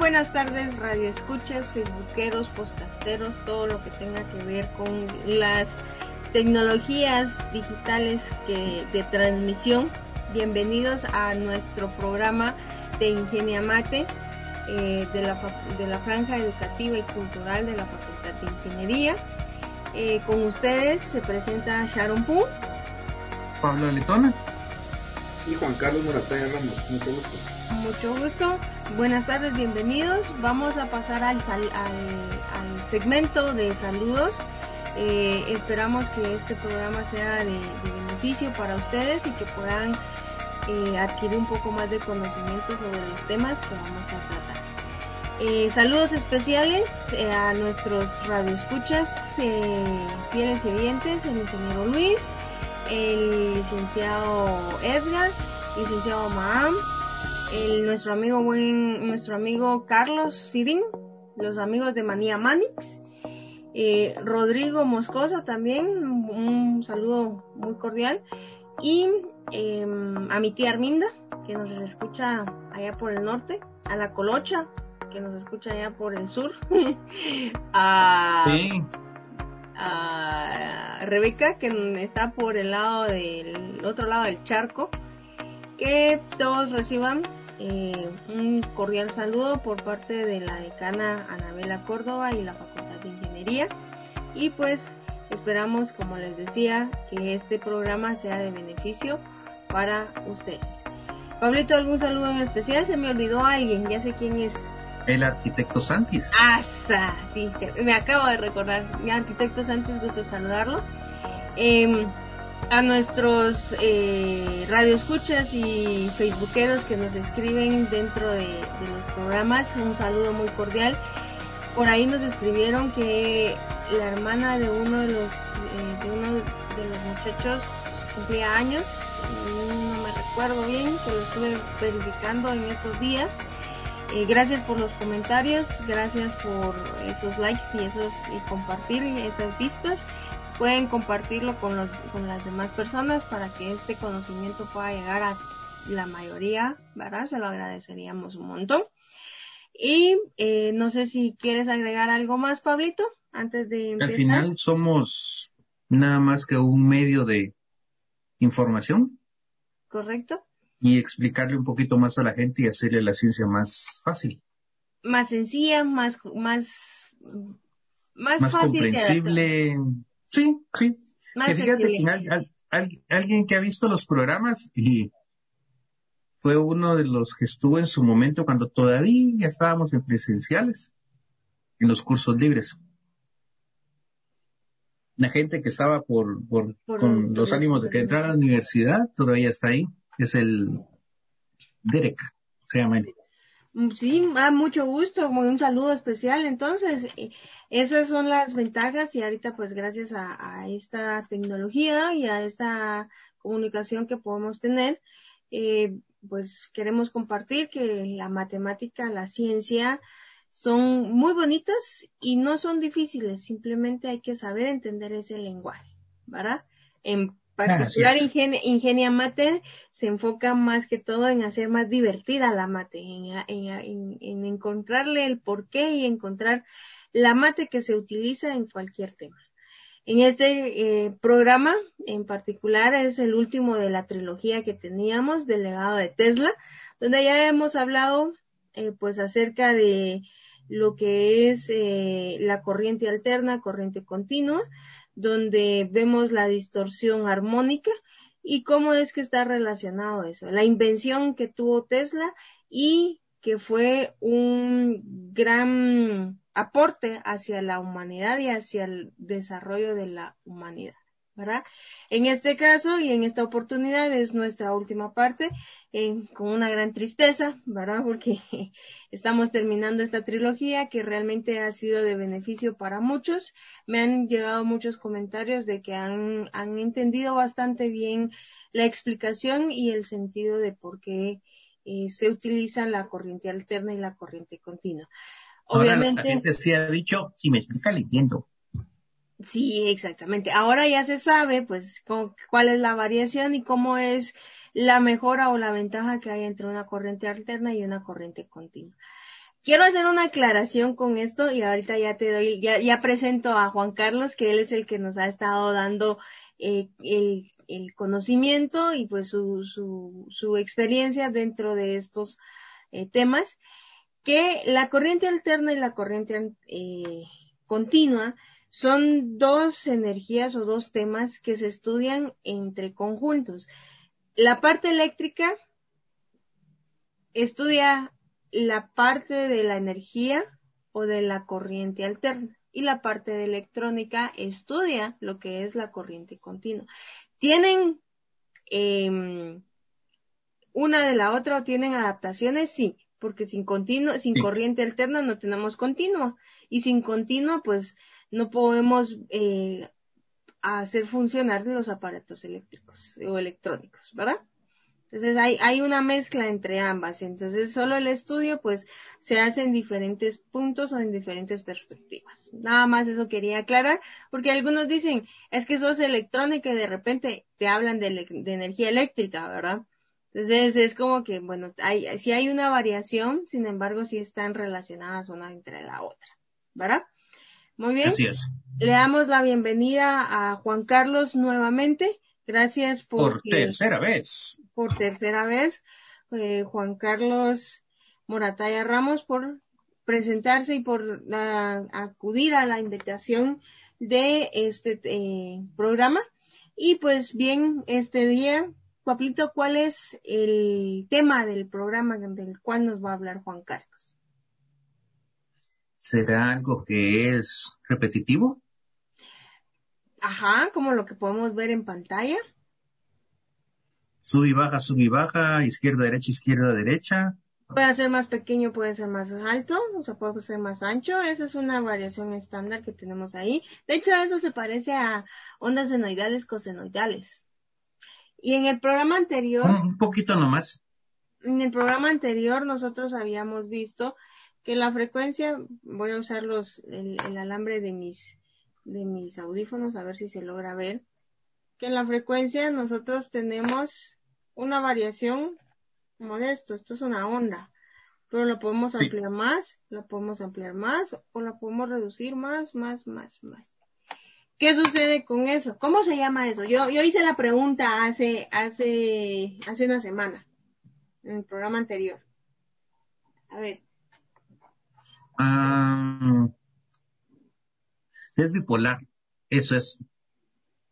buenas tardes radio escuchas, facebookeros, podcasteros, todo lo que tenga que ver con las tecnologías digitales que, de transmisión. Bienvenidos a nuestro programa de Ingenia Mate eh, de, la, de la franja educativa y cultural de la Facultad de Ingeniería. Eh, con ustedes se presenta Sharon Poo. Pablo Letona. Y Juan Carlos Morataya Ramos. Mucho gusto. Mucho gusto. Buenas tardes, bienvenidos. Vamos a pasar al, segmento de saludos. Eh, esperamos que este programa sea de, beneficio para ustedes y que puedan eh, adquirir un poco más de conocimiento sobre los temas que vamos a tratar. Eh, saludos especiales a nuestros radioescuchas fieles y oyentes, el ingeniero Luis, el licenciado Edgar, licenciado Maham, el, nuestro amigo buen, nuestro amigo Carlos Sirin, los amigos de Manía Manix, eh, Rodrigo Moscoso también, un saludo muy cordial, y eh, a mi tía Arminda, que nos escucha allá por el norte, a la Colocha, que nos escucha allá por el sur, a, sí. a Rebeca, que está por el lado del otro lado del charco, que todos reciban eh, un cordial saludo por parte de la decana Anabela Córdoba y la Facultad de Ingeniería. Y pues esperamos, como les decía, que este programa sea de beneficio para ustedes. Pablito, ¿algún saludo en especial? Se me olvidó alguien, ya sé quién es. El arquitecto Santis. ¡Asa! Sí, me acabo de recordar. Mi arquitecto Santis, gusto saludarlo. Eh, a nuestros eh, radioescuchas y facebookeros que nos escriben dentro de, los programas, un saludo muy cordial. Por ahí nos escribieron que la hermana de uno de los eh, de uno de los muchachos cumplía años, no me recuerdo bien, que lo estuve verificando en estos días. Eh, gracias por los comentarios, gracias por esos likes y esos y compartir esas vistas pueden compartirlo con, los, con las demás personas para que este conocimiento pueda llegar a la mayoría, ¿verdad? Se lo agradeceríamos un montón. Y eh, no sé si quieres agregar algo más, Pablito, antes de empezar. Al final somos nada más que un medio de información. Correcto. Y explicarle un poquito más a la gente y hacerle la ciencia más fácil. Más sencilla, más, más, más, más fácil comprensible. Sí, sí. que fíjate que al, al, alguien que ha visto los programas y fue uno de los que estuvo en su momento cuando todavía estábamos en presenciales, en los cursos libres. La gente que estaba por, por, por con los ánimos de que entrara a la universidad todavía está ahí. Es el Derek, se llama él. Sí, a mucho gusto, un saludo especial. Entonces, esas son las ventajas y ahorita pues gracias a, esta tecnología y a esta comunicación que podemos tener, eh, pues queremos compartir que la matemática, la ciencia son muy bonitas y no son difíciles, simplemente hay que saber entender ese lenguaje, ¿verdad? Particular Ingenia, Ingenia Mate se enfoca más que todo en hacer más divertida la mate, en, en, en, en encontrarle el porqué y encontrar la mate que se utiliza en cualquier tema. En este eh, programa en particular es el último de la trilogía que teníamos del legado de Tesla, donde ya hemos hablado eh, pues acerca de lo que es eh, la corriente alterna, corriente continua, donde vemos la distorsión armónica y cómo es que está relacionado eso, la invención que tuvo Tesla y que fue un gran aporte hacia la humanidad y hacia el desarrollo de la humanidad. ¿Verdad? En este caso y en esta oportunidad es nuestra última parte, eh, con una gran tristeza, ¿verdad? Porque estamos terminando esta trilogía que realmente ha sido de beneficio para muchos. Me han llegado muchos comentarios de que han, han entendido bastante bien la explicación y el sentido de por qué eh, se utiliza la corriente alterna y la corriente continua. Obviamente. Ahora la gente sí ha dicho, si me explica, le entiendo. Sí, exactamente. Ahora ya se sabe, pues, cuál es la variación y cómo es la mejora o la ventaja que hay entre una corriente alterna y una corriente continua. Quiero hacer una aclaración con esto y ahorita ya te doy, ya, presento a Juan Carlos, que él es el que nos ha estado dando eh, el, el, conocimiento y pues su, su, su experiencia dentro de estos eh, temas, que la corriente alterna y la corriente eh, continua son dos energías o dos temas que se estudian entre conjuntos. La parte eléctrica estudia la parte de la energía o de la corriente alterna y la parte de electrónica estudia lo que es la corriente continua. ¿Tienen eh, una de la otra o tienen adaptaciones? Sí, porque sin continuo, sin corriente alterna no tenemos continua y sin continua pues no podemos eh, hacer funcionar los aparatos eléctricos o electrónicos, ¿verdad? Entonces hay, hay una mezcla entre ambas. Entonces solo el estudio pues se hace en diferentes puntos o en diferentes perspectivas. Nada más eso quería aclarar porque algunos dicen es que eso es electrónica y de repente te hablan de, de energía eléctrica, ¿verdad? Entonces es como que, bueno, hay, si hay una variación, sin embargo, sí están relacionadas una entre la otra, ¿verdad? Muy bien. Así es. Le damos la bienvenida a Juan Carlos nuevamente. Gracias por, por tercera vez. Por tercera vez, eh, Juan Carlos Morataya Ramos por presentarse y por acudir a la invitación de este eh, programa. Y pues bien, este día, Pablito, ¿cuál es el tema del programa del cual nos va a hablar Juan Carlos? ¿Será algo que es repetitivo? Ajá, como lo que podemos ver en pantalla. Sub y baja, sub y baja, izquierda, derecha, izquierda, derecha. Puede ser más pequeño, puede ser más alto, o sea, puede ser más ancho. Esa es una variación estándar que tenemos ahí. De hecho, eso se parece a ondas senoidales, cosenoidales. Y en el programa anterior. Un poquito nomás. En el programa anterior nosotros habíamos visto que la frecuencia, voy a usar los, el, alambre de mis, de mis audífonos a ver si se logra ver, que en la frecuencia nosotros tenemos una variación modesto, esto es una onda, pero la podemos ampliar más, la podemos ampliar más o la podemos reducir más, más, más, más. ¿Qué sucede con eso? ¿Cómo se llama eso? Yo, yo hice la pregunta hace, hace, hace una semana, en el programa anterior. A ver, Ah, es bipolar, eso es.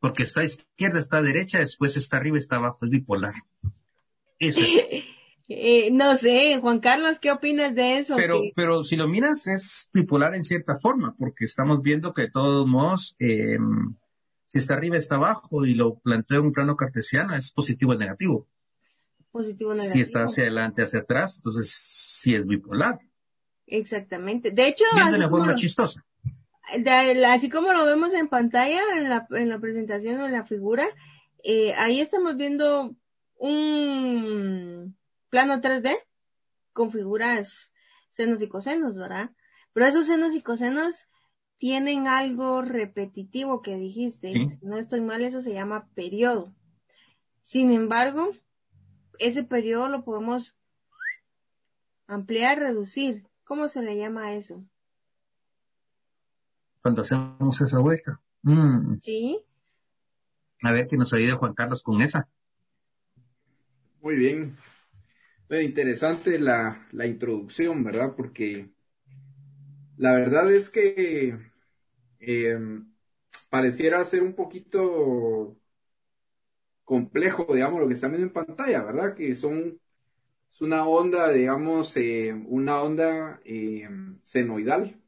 Porque está izquierda, está derecha, después está arriba, está abajo, es bipolar. Eso es. Eh, no sé, Juan Carlos, ¿qué opinas de eso? Pero, pero si lo miras, es bipolar en cierta forma, porque estamos viendo que de todos modos, em, si está arriba, está abajo, y lo planteo en un plano cartesiano, es positivo o negativo. Positivo o negativo. Si está hacia adelante, hacia atrás, entonces sí es bipolar. Exactamente. De hecho, de la forma chistosa. así como lo vemos en pantalla, en la, en la presentación o en la figura, eh, ahí estamos viendo un plano 3D con figuras senos y cosenos, ¿verdad? Pero esos senos y cosenos tienen algo repetitivo que dijiste. Si no estoy mal, eso se llama periodo. Sin embargo, ese periodo lo podemos ampliar, reducir. ¿Cómo se le llama a eso? Cuando hacemos esa vuelta. Mm. Sí. A ver que nos ayude Juan Carlos con esa. Muy bien. Bueno, interesante la, introducción, ¿verdad? Porque la verdad es que em, pareciera ser un poquito complejo, digamos, lo que están viendo en pantalla, ¿verdad? Que son es una onda, digamos, eh, una onda eh, senoidal.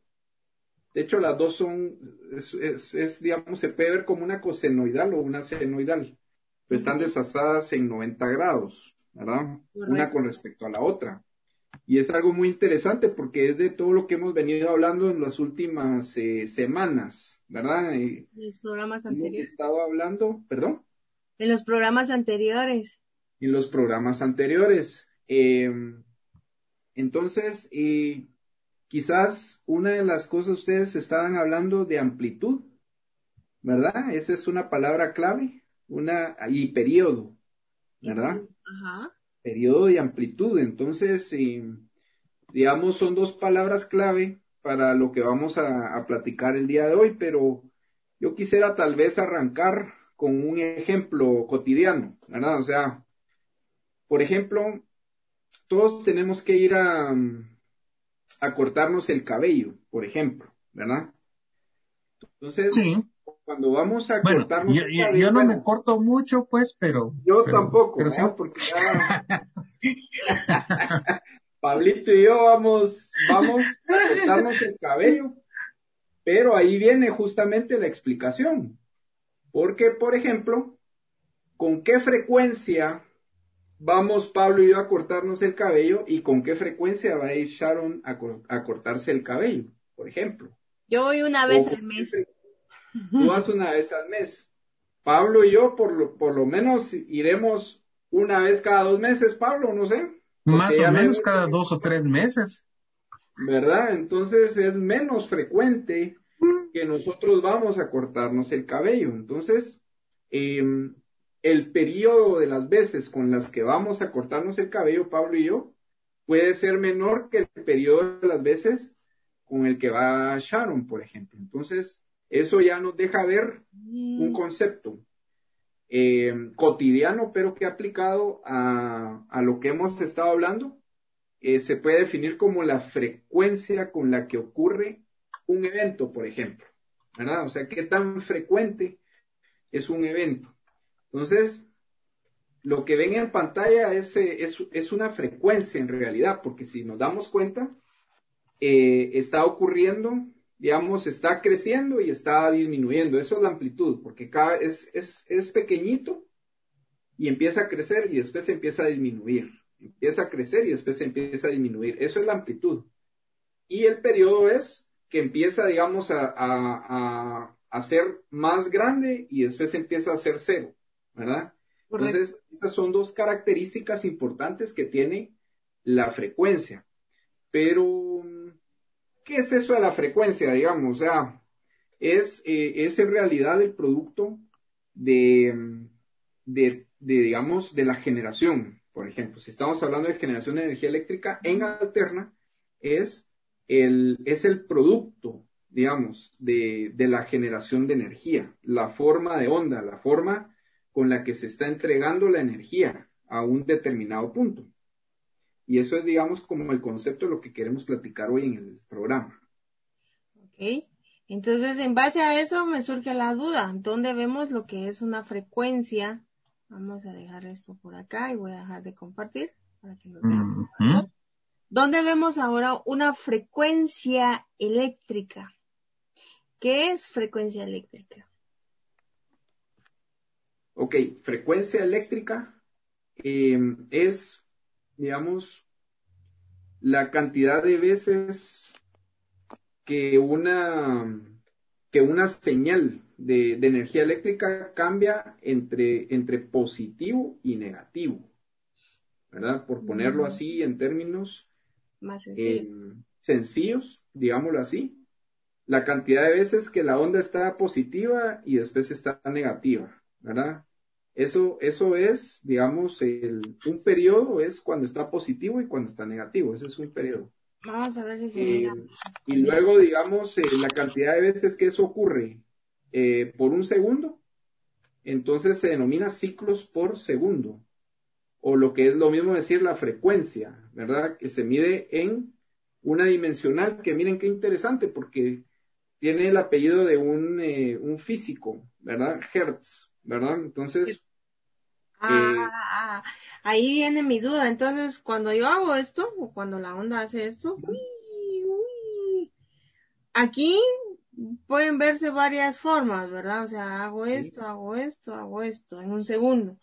De hecho, las dos son, es, digamos, se puede ver como una cosenoidal o una senoidal. Pero están desfasadas en 90 grados, ¿verdad? Una con respecto a la otra. Y es algo muy interesante porque es de todo lo que hemos venido hablando en las últimas eh, semanas, ¿verdad? En los programas anteriores. Hemos estado hablando, perdón. En los programas anteriores. En los programas anteriores. Em, entonces, y quizás una de las cosas ustedes estaban hablando de amplitud, ¿verdad? Esa es una palabra clave, una y periodo. ¿verdad? Ajá. Periodo y amplitud. Entonces, eh, digamos, son dos palabras clave para lo que vamos a, a platicar el día de hoy, pero yo quisiera tal vez arrancar con un ejemplo cotidiano, ¿verdad? O sea, por ejemplo, todos tenemos que ir a, a cortarnos el cabello, por ejemplo, ¿verdad? Entonces, cuando vamos a cortarnos el cabello. Yo no me corto mucho, pues, pero. Yo tampoco, pero porque Pablito y yo vamos, vamos a cortarnos el cabello, pero ahí viene justamente la explicación. Porque, por ejemplo, ¿con qué frecuencia vamos Pablo y yo a cortarnos el cabello y con qué frecuencia va a ir Sharon a, cortarse el cabello, por ejemplo. Yo voy una vez al mes. Tú vas una vez al mes. Pablo y yo por lo, por lo menos iremos una vez cada dos meses, Pablo, no sé. Más o menos cada dos o tres meses. ¿Verdad? Entonces es menos frecuente que nosotros vamos a cortarnos el cabello. Entonces, eh, el periodo de las veces con las que vamos a cortarnos el cabello, Pablo y yo, puede ser menor que el periodo de las veces con el que va Sharon, por ejemplo. Entonces, eso ya nos deja ver un mm. concepto eh, cotidiano, pero que aplicado a, a, lo que hemos estado hablando, eh, se puede definir como la frecuencia con la que ocurre un evento, por ejemplo. ¿verdad? O sea, qué tan frecuente es un evento. Entonces, lo que ven en pantalla es, eh, es, una frecuencia en realidad, porque si nos damos cuenta, eh, está ocurriendo, digamos, está creciendo y está disminuyendo. Eso es la amplitud, porque cada, es, es, es pequeñito y empieza a crecer y después empieza a disminuir. Empieza a crecer y después empieza a disminuir. Eso es la amplitud. Y el periodo es que empieza, digamos, a, a, a ser más grande y después empieza a ser cero. ¿Verdad? Entonces, esas son dos características importantes que tiene la frecuencia. Pero, ¿qué es eso de la frecuencia, digamos? O sea, es, eh, es en realidad el producto de, de, digamos, de la generación. Por ejemplo, si estamos hablando de generación de energía eléctrica en alterna, es el, es el producto, digamos, de, de la generación de energía, la forma de onda, la forma con la que se está entregando la energía a un determinado punto. Y eso es, digamos, como el concepto de lo que queremos platicar hoy en el programa. Ok. Entonces, en base a eso me surge la duda. ¿Dónde vemos lo que es una frecuencia? Vamos a dejar esto por acá y voy a dejar de compartir para que lo vean. ¿Dónde vemos ahora una frecuencia eléctrica? ¿Qué es frecuencia eléctrica? Ok, frecuencia eléctrica em, es, digamos, la cantidad de veces que una, que una señal de, energía eléctrica cambia entre, entre positivo y negativo. ¿Verdad? Por ponerlo así en términos Más em, sencillos, digámoslo así. La cantidad de veces que la onda está positiva y después está negativa. ¿verdad? Eso, eso es, digamos, el, un periodo es cuando está positivo y cuando está negativo. Ese es un periodo. Vamos a ver si se eh, Y luego, digamos, eh, la cantidad de veces que eso ocurre eh, por un segundo, entonces se denomina ciclos por segundo. O lo que es lo mismo decir la frecuencia, ¿verdad? Que se mide en una dimensional, que miren qué interesante, porque tiene el apellido de un, un físico, ¿verdad? Hertz. ¿Verdad? Entonces... Ah, eh, ah, ahí viene mi duda. Entonces, cuando yo hago esto, o cuando la onda hace esto, aquí pueden verse varias formas, ¿verdad? O sea, hago esto, hago esto, hago esto, en un segundo.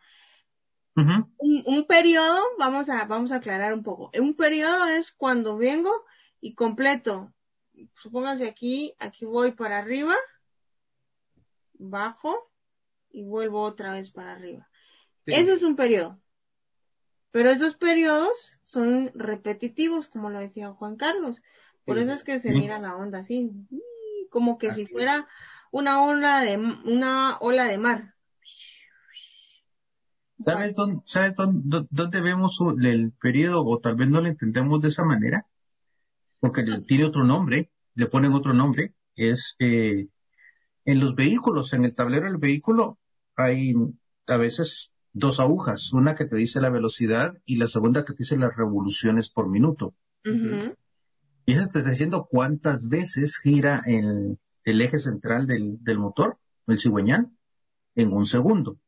un, un, periodo, vamos a, vamos a aclarar un poco. Un periodo es cuando vengo y completo. Supóngase aquí, aquí voy para arriba, bajo, y vuelvo otra vez para arriba. Eso es un periodo. Pero esos periodos son repetitivos, como lo decía Juan Carlos. Por eso es que se mira la onda así, como que si fuera una ola de una ola de mar. ¿Sabes dónde, sabes dónde, dónde vemos el periodo o tal vez no lo entendemos de esa manera? Porque tiene otro nombre, le ponen otro nombre, es eh, en los vehículos, en el tablero del vehículo hay a veces dos agujas, una que te dice la velocidad y la segunda que te dice las revoluciones por minuto. Y eso te está diciendo cuántas veces gira el, el eje central del, del motor, el cigüeñal, en un segundo.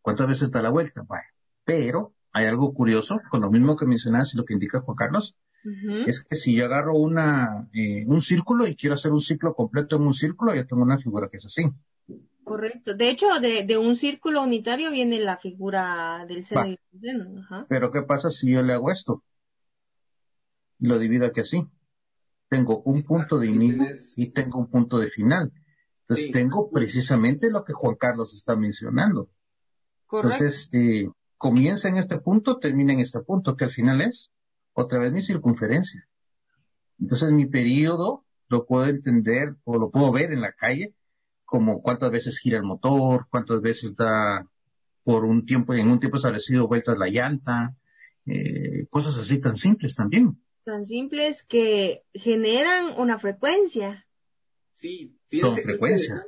¿Cuántas veces da la vuelta? Bueno, pero hay algo curioso, con lo mismo que mencionas y lo que indica Juan Carlos, es que si yo agarro una, eh, un círculo y quiero hacer un ciclo completo en un círculo, ya tengo una figura que es así. Correcto. De hecho, de, de un círculo unitario viene la figura del seno Pero ¿qué pasa si yo le hago esto? Lo divido aquí así. Tengo un punto de inicio y tengo un punto de final. Entonces tengo precisamente lo que Juan Carlos está mencionando. Entonces, eh, comienza en este punto, termina en este punto, que al final es otra vez mi circunferencia. Entonces, mi periodo lo puedo entender o lo puedo ver en la calle como cuántas veces gira el motor, cuántas veces da por un tiempo, en un tiempo establecido vueltas la llanta, eh, cosas así tan simples también. Tan simples que generan una frecuencia. Sí, son frecuencias.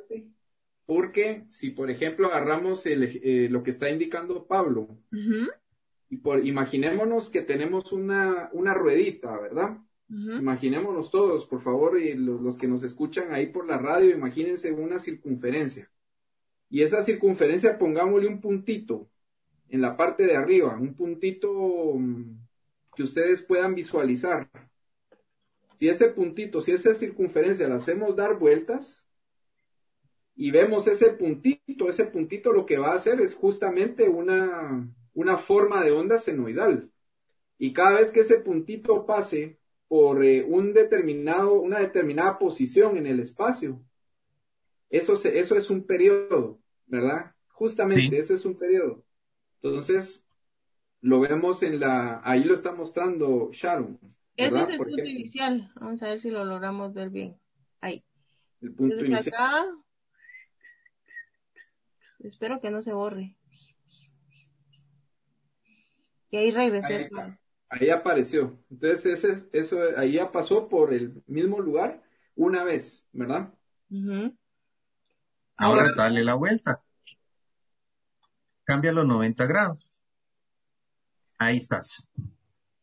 Porque si, por ejemplo, agarramos eh, lo que está indicando Pablo, y por, imaginémonos que tenemos una, una ruedita, ¿verdad? Imaginémonos todos, por favor, y los, que nos escuchan ahí por la radio, imagínense una circunferencia. Y esa circunferencia pongámosle un puntito en la parte de arriba, un puntito mm, que ustedes puedan visualizar. Si ese puntito, si esa circunferencia la hacemos dar vueltas, y vemos ese puntito, ese puntito lo que va a hacer es justamente una, una forma de onda senoidal. Y cada vez que ese puntito pase por eh, un determinado, una determinada posición en el espacio, eso, eso es un periodo, ¿verdad? Justamente, eso es un periodo. Entonces, lo vemos en la, ahí lo está mostrando Sharon. Ese es el punto inicial. Vamos a ver si lo logramos ver bien. Ahí. El punto inicial. Espero que no se borre. Y ahí regresé. Ahí, apareció. Entonces, ese, eso ahí ya pasó por el mismo lugar una vez, ¿verdad? Ahora dale la vuelta. Cambia los 90 grados. Ahí estás.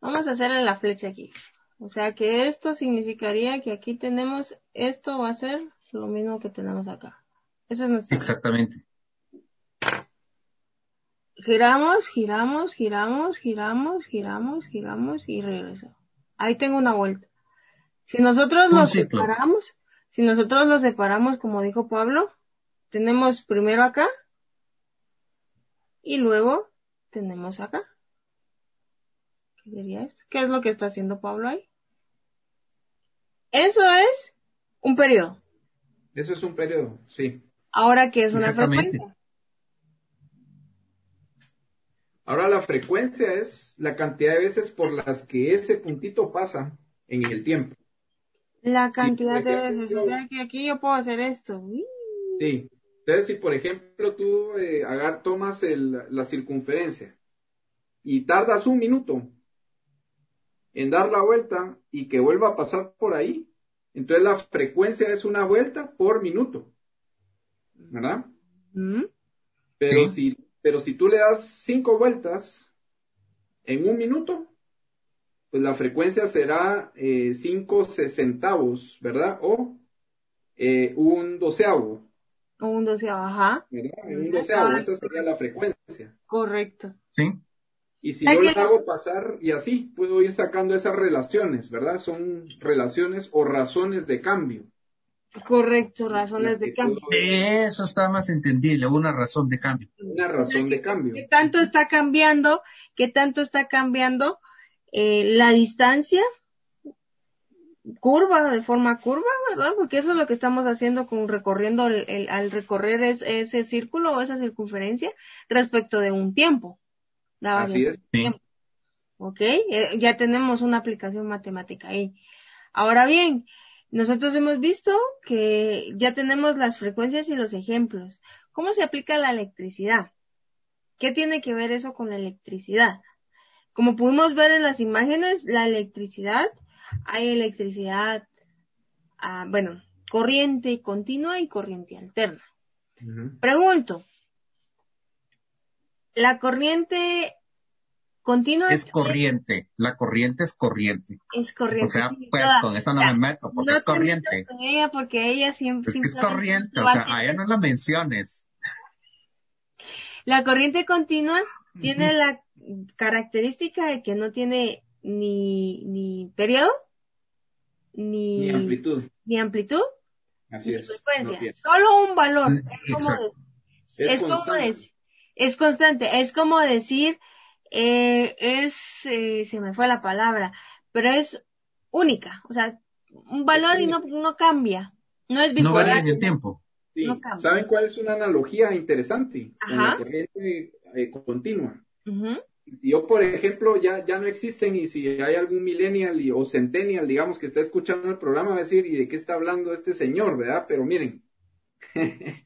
Vamos a hacerle la flecha aquí. O sea que esto significaría que aquí tenemos, esto va a ser lo mismo que tenemos acá. Eso es nuestro. Exactamente giramos, giramos, giramos, giramos, giramos, giramos y regreso. Ahí tengo una vuelta. Si nosotros lo separamos, si nosotros lo separamos como dijo Pablo, tenemos primero acá y luego tenemos acá. ¿Qué diría esto? ¿Qué es lo que está haciendo Pablo ahí? Eso es un periodo. Eso es un periodo, sí. Ahora, ¿qué es una frecuencia? Ahora la frecuencia es la cantidad de veces por las que ese puntito pasa en el tiempo. La cantidad de veces, o sea que aquí yo puedo hacer esto. Sí. Entonces, si por ejemplo tú eh, tomas la circunferencia y tardas un minuto en dar la vuelta y que vuelva a pasar por ahí, entonces la frecuencia es una vuelta por minuto. ¿Verdad? Mm. Pero si pero si tú le das cinco vueltas en un minuto, pues la frecuencia será eh, cinco sesentavos, ¿verdad? O eh, un doceavo. O un doceavo, ajá. Un doceavo, esa sería la frecuencia. Correcto. Sí. Y si yo le hago pasar y así, puedo ir sacando esas relaciones, ¿verdad? Son relaciones o razones de cambio. Correcto, razones de cambio. Eso está más entendible, una razón de cambio. Una razón de cambio. ¿Qué tanto está cambiando? ¿Qué tanto está cambiando eh, la distancia? Curva, de forma curva, ¿verdad? Porque eso es lo que estamos haciendo con recorriendo el, al recorrer ese círculo o esa circunferencia respecto de un tiempo. Así es. Ok, eh, ya tenemos una aplicación matemática ahí. Ahora bien, nosotros hemos visto que ya tenemos las frecuencias y los ejemplos. ¿Cómo se aplica la electricidad? ¿Qué tiene que ver eso con la electricidad? Como pudimos ver en las imágenes, la electricidad, hay electricidad, ah, bueno, corriente continua y corriente alterna. Pregunto, ¿la corriente continua? Es corriente, la corriente es corriente. Es corriente. O sea, pues con eso no me meto, porque es corriente. Con ella porque ella siempre... Es que es corriente, o sea, a ella no la menciones. La corriente continua tiene la característica de que no tiene ni, ni periodo, ni, amplitud. Ni amplitud. Así es. Frecuencia. Solo un valor. Mm, es como, es, como decir, es constante. Es como decir, eh, es, eh, se me fue la palabra, pero es única. O sea, un valor y no, no cambia. No es No varía en el tiempo. ¿Saben cuál es una analogía interesante? la corriente eh, continua. Si yo, por ejemplo, ya, ya no existen y si hay algún millennial o centennial, digamos, que está escuchando el programa, va a decir, ¿y de qué está hablando este señor, verdad? Pero miren,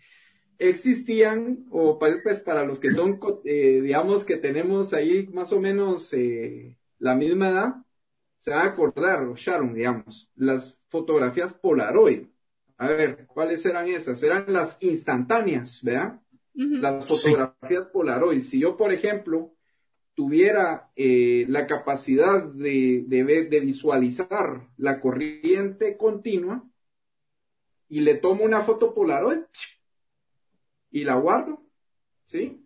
existían, o pues para los que son, eh, digamos, que tenemos ahí más o menos eh, la misma edad, se van a acordar, Sharon, digamos, las fotografías Polaroid. A ver, ¿cuáles eran esas? Eran las instantáneas, ¿verdad? Las fotografías Polaroid. Si yo, por ejemplo, tuviera eh, la capacidad de, de, visualizar la corriente continua y le tomo una foto Polaroid y la guardo, ¿sí?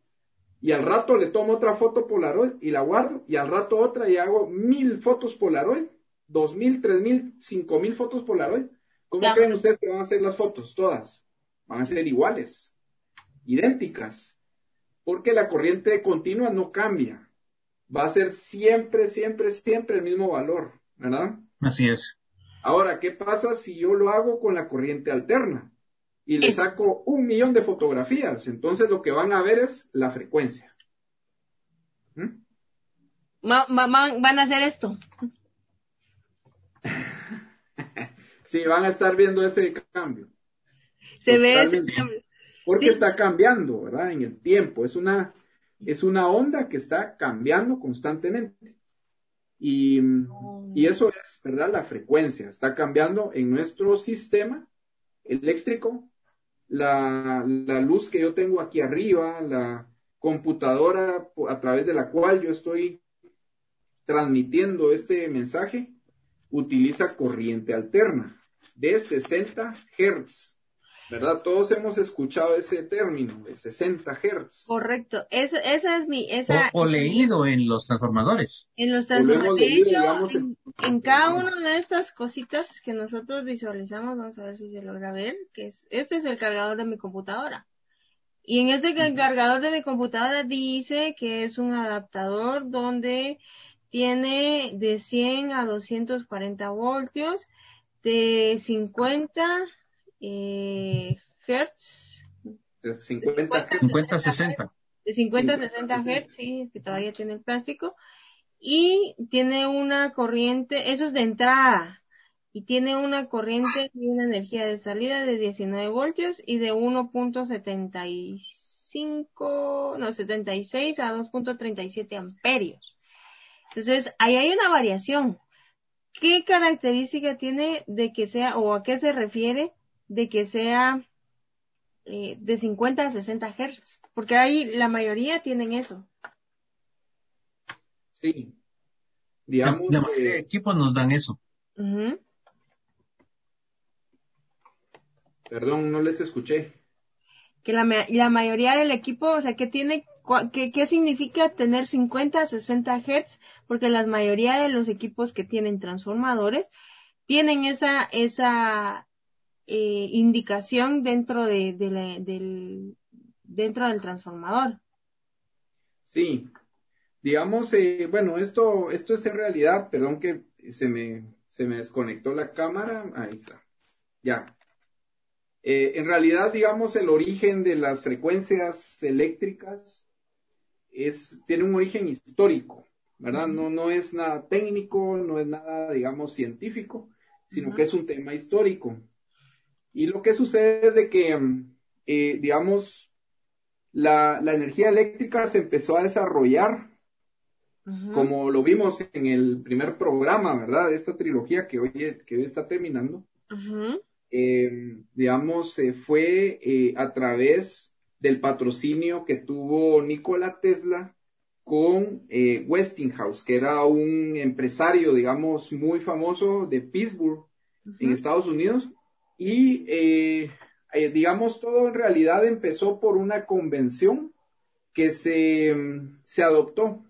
Y al rato le tomo otra foto Polaroid y la guardo, y al rato otra y hago mil fotos Polaroid, dos mil, tres mil, cinco mil fotos Polaroid. ¿Cómo creen ustedes que van a ser las fotos? Todas. Van a ser iguales idénticas, porque la corriente continua no cambia. Va a ser siempre, siempre, siempre el mismo valor, ¿verdad? Así es. Ahora, ¿qué pasa si yo lo hago con la corriente alterna? Y le saco un millón de fotografías. Entonces lo que van a ver es la frecuencia. ¿Mm? van a hacer esto. sí, van a estar viendo ese cambio. Se ve ese cambio porque está cambiando, ¿verdad? En el tiempo. Es una, es una onda que está cambiando constantemente. Y, y, eso es, ¿verdad? La frecuencia está cambiando en nuestro sistema eléctrico. La, luz que yo tengo aquí arriba, la computadora a través de la cual yo estoy transmitiendo este mensaje, utiliza corriente alterna de 60 Hz. ¿Verdad? Todos hemos escuchado ese término de 60 Hz. Correcto, eso, esa es mi... Esa, o, leído en los transformadores. En los transformadores. De hecho, en, cada una de estas cositas que nosotros visualizamos, vamos a ver si se logra ver, que es, este es el cargador de mi computadora. Y en este cargador de mi computadora dice que es un adaptador donde tiene de 100 a 240 voltios, de 50 eh, hertz. De 50, 50, 60. De 50 a 60 hertz, sí, que todavía tiene el plástico. Y tiene una corriente, eso es de entrada, y tiene una corriente y una energía de salida de 19 voltios y de 1.75, no, 76 a 2.37 amperios. Entonces, ahí hay una variación. ¿Qué característica tiene de que sea o a qué se refiere de que sea eh, de 50 a 60 Hz, porque ahí la mayoría tienen eso. Sí. Digamos, la, equipos nos dan eso. Perdón, no les escuché. Que la, la mayoría del equipo, o sea, que tiene, que, ¿qué significa tener 50 a 60 Hz? Porque la mayoría de los equipos que tienen transformadores tienen esa, esa, eh, indicación dentro de, del dentro del transformador. Sí, digamos, eh, bueno, esto, esto es en realidad, perdón que se me, se me desconectó la cámara, ahí está, ya. Eh, en realidad, digamos, el origen de las frecuencias eléctricas es, tiene un origen histórico, ¿verdad? No, no es nada técnico, no es nada, digamos, científico, sino que es un tema histórico. Y lo que sucede es de que, mm, eh, digamos, la, energía eléctrica se empezó a desarrollar, como lo vimos en el primer programa, ¿verdad? De esta trilogía que hoy, que hoy está terminando. Eh, digamos, fue eh, a través del patrocinio que tuvo Nikola Tesla con eh, Westinghouse, que era un empresario, digamos, muy famoso de Pittsburgh, en Estados Unidos. Y, eh, eh, digamos, todo en realidad empezó por una convención que se, se adoptó,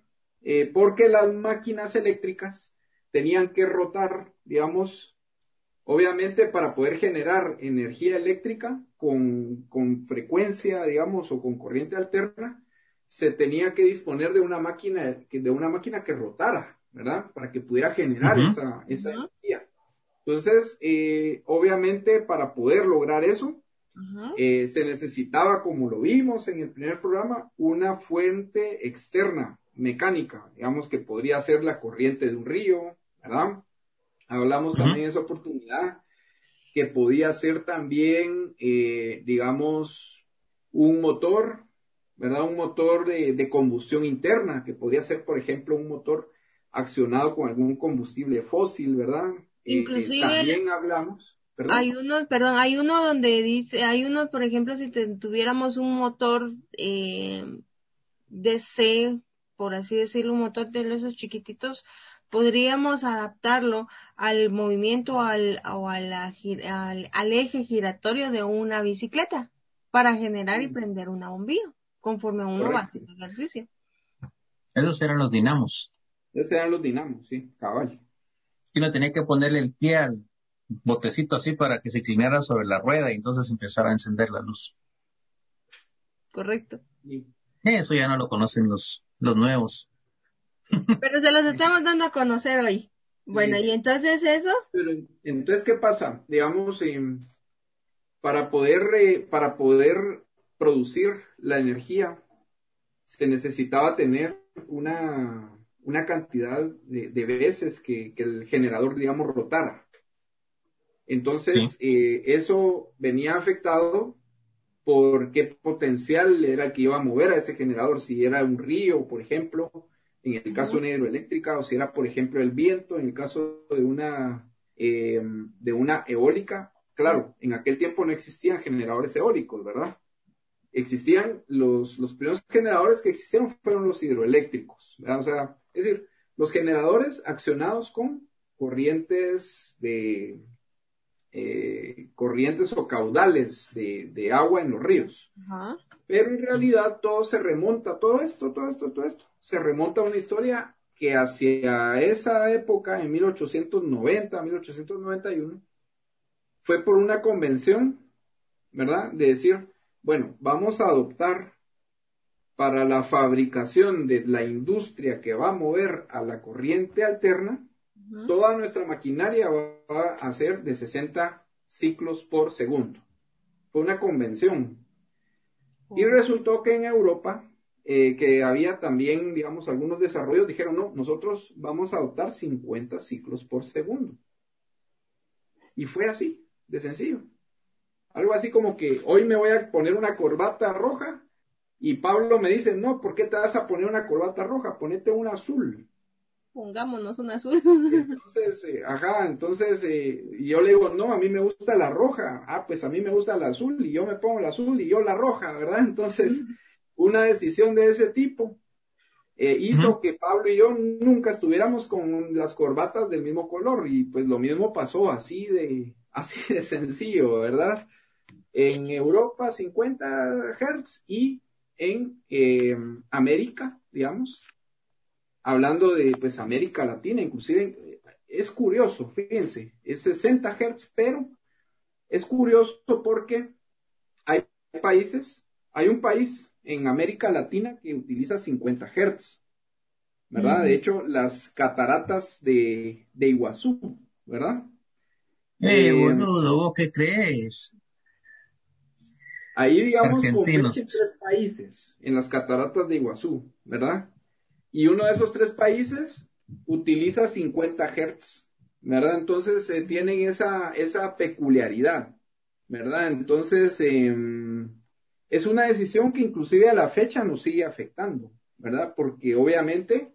porque las máquinas eléctricas tenían que rotar, digamos, obviamente para poder generar energía eléctrica con, con frecuencia, digamos, o con corriente alterna, se tenía que disponer de una máquina, de una máquina que rotara, ¿verdad? Para que pudiera generar esa, esa energía. Entonces, eh, obviamente, para poder lograr eso, eh, se necesitaba, como lo vimos en el primer programa, una fuente externa, mecánica, digamos que podría ser la corriente de un río, ¿verdad? Hablamos también de esa oportunidad, que podía ser también, eh, digamos, un motor ¿verdad? Un motor de, combustión interna, que podría ser, por ejemplo, un motor accionado con algún combustible fósil, ¿verdad? Eh, Inclusive también hablamos. Hay uno, perdón, hay uno donde dice, hay uno, por ejemplo, si tuviéramos un motor eh, DC, por así decirlo, un motor de esos chiquititos, podríamos adaptarlo al movimiento al, o al, al eje giratorio de una bicicleta para generar y prender una bombilla conforme uno va haciendo ejercicio. Esos eran los dinamos. Esos eran los dinamos, sí, cabal. Y uno tenía que ponerle el pie al botecito así para que se inclinara sobre la rueda y entonces empezara a encender la luz. Correcto. Eso ya no lo conocen los, los nuevos. Pero se los estamos dando a conocer hoy. Bueno, y entonces eso. Pero entonces, ¿qué pasa? Digamos, em, para poder, eh, para poder producir la energía, se necesitaba tener una, una cantidad de, veces que, el generador, digamos, rotara. Entonces, eh, eso venía afectado por qué potencial era que iba a mover a ese generador, si era un río, por ejemplo, en el caso de una hidroeléctrica, o si era, por ejemplo, el viento, en el caso de una, eh, de una eólica. Claro, en aquel tiempo no existían generadores eólicos, ¿verdad? existían los, los primeros generadores que existieron fueron los hidroeléctricos, O sea, es decir, los generadores accionados con corrientes de eh, corrientes o caudales de, agua en los ríos. Pero en realidad todo se remonta, todo esto, todo esto, todo esto, se remonta a una historia que hacia esa época, en 1890, 1891, fue por una convención, ¿verdad? De decir, bueno, vamos a adoptar para la fabricación de la industria que va a mover a la corriente alterna, toda nuestra maquinaria va a ser de 60 ciclos por segundo. Fue una convención. Y resultó que en Europa, eh, que había también, digamos, algunos desarrollos, dijeron, no, nosotros vamos a adoptar 50 ciclos por segundo. Y fue así, de sencillo. Algo así como que hoy me voy a poner una corbata roja y Pablo me dice, no, ¿por qué te vas a poner una corbata roja? Ponete una azul. Pongámonos una azul. Entonces, eh, ajá, entonces eh, yo le digo, no, a mí me gusta la roja. Ah, pues a mí me gusta la azul y yo me pongo la azul y yo la roja, ¿verdad? Entonces, una decisión de ese tipo eh, hizo que Pablo y yo nunca estuviéramos con las corbatas del mismo color y pues lo mismo pasó así de, así de sencillo, ¿verdad? en Europa 50 Hz y en eh, América, digamos, hablando de pues América Latina, inclusive es curioso, fíjense, es 60 Hz, pero es curioso porque hay países, hay un país en América Latina que utiliza 50 Hz, ¿verdad? De hecho, las cataratas de, de Iguazú, ¿verdad? Eh, boludo, ¿vos qué crees? Ahí, digamos, tres países en las cataratas de Iguazú, ¿verdad? Y uno de esos tres países utiliza 50 Hz, ¿verdad? Entonces eh, tienen esa, esa peculiaridad, ¿verdad? Entonces, em, es una decisión que inclusive a la fecha nos sigue afectando, ¿verdad? Porque obviamente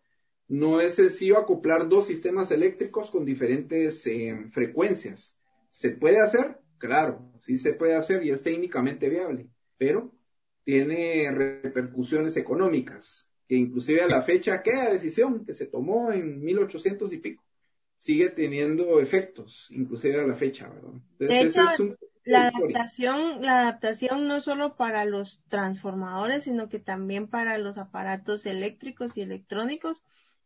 no es sencillo acoplar dos sistemas eléctricos con diferentes eh, frecuencias. ¿Se puede hacer? Claro, sí se puede hacer y es técnicamente viable, pero tiene repercusiones económicas, que inclusive a la fecha aquella decisión que se tomó en 1800 y pico sigue teniendo efectos, inclusive a la fecha, ¿verdad? de hecho, la adaptación, la adaptación no solo para los transformadores, sino que también para los aparatos eléctricos y electrónicos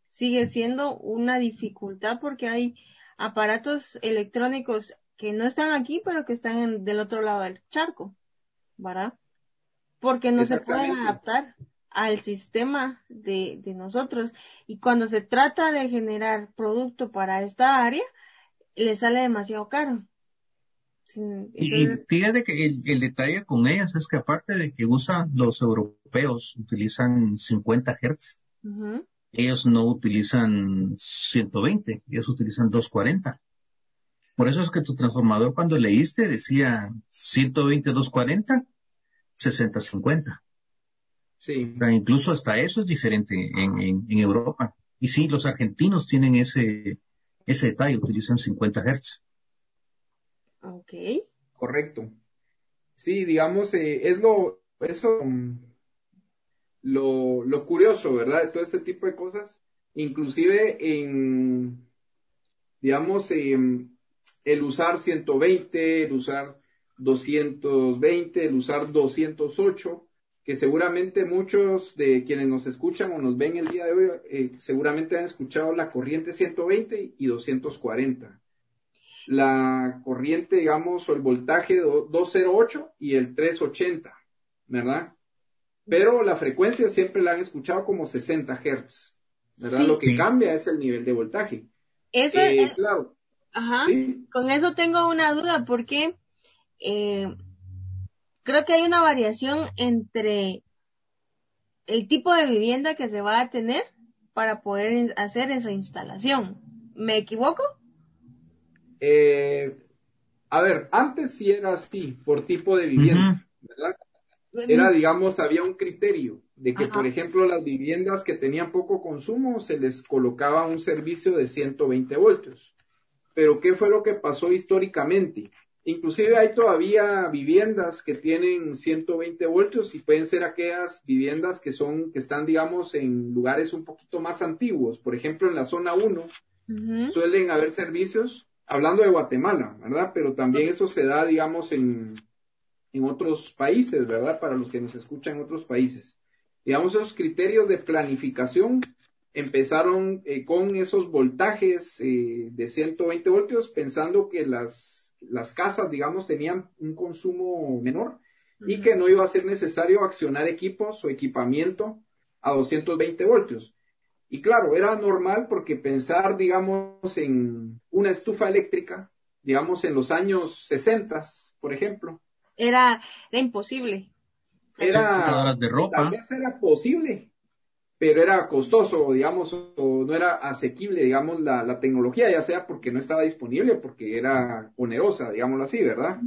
sigue siendo una dificultad porque hay aparatos electrónicos que no están aquí, pero que están del otro lado del charco, ¿verdad? Porque no se pueden adaptar al sistema de, de nosotros. Y cuando se trata de generar producto para esta área, le sale demasiado caro. Y fíjate que el, detalle con ellas es que aparte de que usan los europeos, utilizan 50 Hz, ellos no utilizan 120, ellos utilizan 240. Por eso es que tu transformador cuando leíste decía 120, 240, 60, 50. Sí. incluso hasta eso es diferente en, en, Europa. Y sí, los argentinos tienen ese, ese detalle, utilizan 50 Hz. Ok. Correcto. Sí, digamos, eh, es lo, eso, lo, lo curioso, ¿verdad? De todo este tipo de cosas. Inclusive en, digamos, el usar 120, el usar 220, el usar 208, que seguramente muchos de quienes nos escuchan o nos ven el día de hoy, eh, seguramente han escuchado la corriente 120 y 240. La corriente, digamos, o el voltaje 208 y el 380, ¿verdad? Pero la frecuencia siempre la han escuchado como 60 Hz, ¿verdad? Lo que cambia es el nivel de voltaje. Eso eh, es, claro. Ajá. Con eso tengo una duda porque eh, creo que hay una variación entre el tipo de vivienda que se va a tener para poder hacer esa instalación. ¿Me equivoco? Eh, a ver, antes sí era así, por tipo de vivienda, ¿verdad? Era, digamos, había un criterio de que, por ejemplo, las viviendas que tenían poco consumo se les colocaba un servicio de 120 voltios. Pero, ¿qué fue lo que pasó históricamente? Inclusive hay todavía viviendas que tienen 120 voltios y pueden ser aquellas viviendas que son, que están, digamos, en lugares un poquito más antiguos. Por ejemplo, en la zona 1 suelen haber servicios, hablando de Guatemala, ¿verdad? Pero también eso se da, digamos, en, en otros países, ¿verdad? Para los que nos escuchan en otros países. Digamos, esos criterios de planificación empezaron eh, con esos voltajes eh, de 120 voltios, pensando que las las casas, digamos, tenían un consumo menor y que no iba a ser necesario accionar equipos o equipamiento a 220 voltios. Y claro, era normal porque pensar, digamos, en una estufa eléctrica, digamos, en los años 60, por ejemplo. Era, era imposible. Era, de ropa. Tal vez era posible, pero era costoso, digamos, o no era asequible, digamos, la, la, tecnología, ya sea porque no estaba disponible, porque era onerosa, digámoslo así, ¿verdad?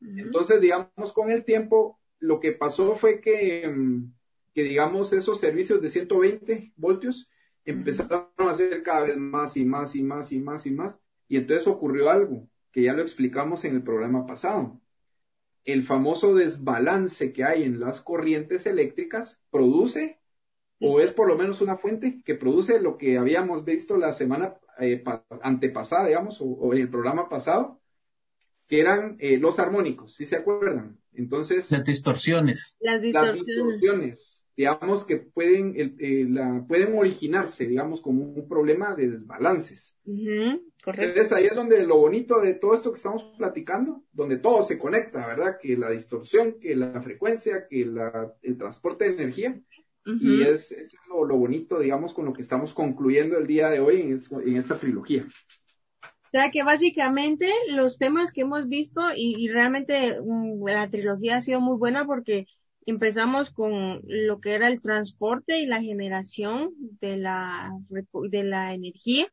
Entonces, digamos, con el tiempo, lo que pasó fue que, mm, que, digamos, esos servicios de 120 voltios empezaron a ser cada vez más y más y más y más y más, y entonces ocurrió algo, que ya lo explicamos en el programa pasado. El famoso desbalance que hay en las corrientes eléctricas produce o es por lo menos una fuente que produce lo que habíamos visto la semana eh, antepasada, digamos, o, en el programa pasado, que eran eh, los armónicos, si se acuerdan? Entonces. Las distorsiones. Las distorsiones. digamos que pueden, eh, la, pueden originarse, digamos, como un problema de desbalances. correcto. Entonces ahí es donde lo bonito de todo esto que estamos platicando, donde todo se conecta, ¿verdad? Que la distorsión, que la frecuencia, que la, el transporte de energía, y es, es lo, bonito, digamos, con lo que estamos concluyendo el día de hoy en, esta trilogía. O sea que básicamente los temas que hemos visto y, realmente mm, la trilogía ha sido muy buena porque empezamos con lo que era el transporte y la generación de la, de la energía,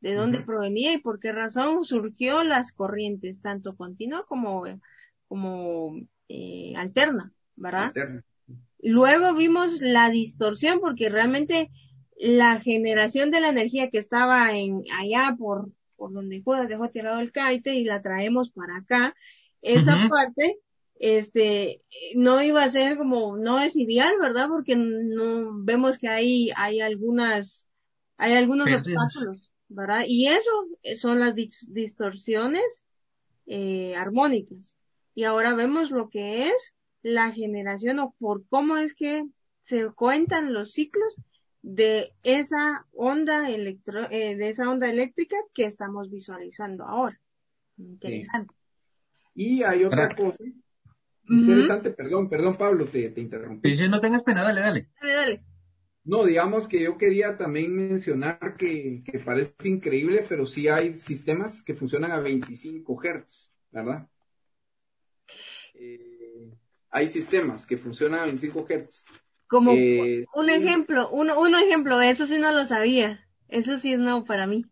de dónde provenía y por qué razón surgió las corrientes, tanto continua como, como eh, alterna, ¿verdad? Luego vimos la distorsión porque realmente la generación de la energía que estaba en allá por, por donde Judas dejó tirado el kite y la traemos para acá, esa parte este no iba a ser como no es ideal verdad porque no vemos que hay hay algunas hay algunos obstáculos verdad y eso son las distorsiones eh, armónicas. Y ahora vemos lo que es la generación o por cómo es que se cuentan los ciclos de esa onda electro eh, de esa onda eléctrica que estamos visualizando ahora interesante y hay otra cosa Interesante, perdón, perdón Pablo, te, te interrumpí. Si no tengas pena, dale, dale. Dale, dale. No, digamos que yo quería también mencionar que, que parece increíble, pero sí hay sistemas que funcionan a 25 Hz, ¿verdad? Eh, hay sistemas que funcionan a 25 Hz. Como eh, un ejemplo, un, un ejemplo, eso sí no lo sabía. Eso sí es nuevo para mí.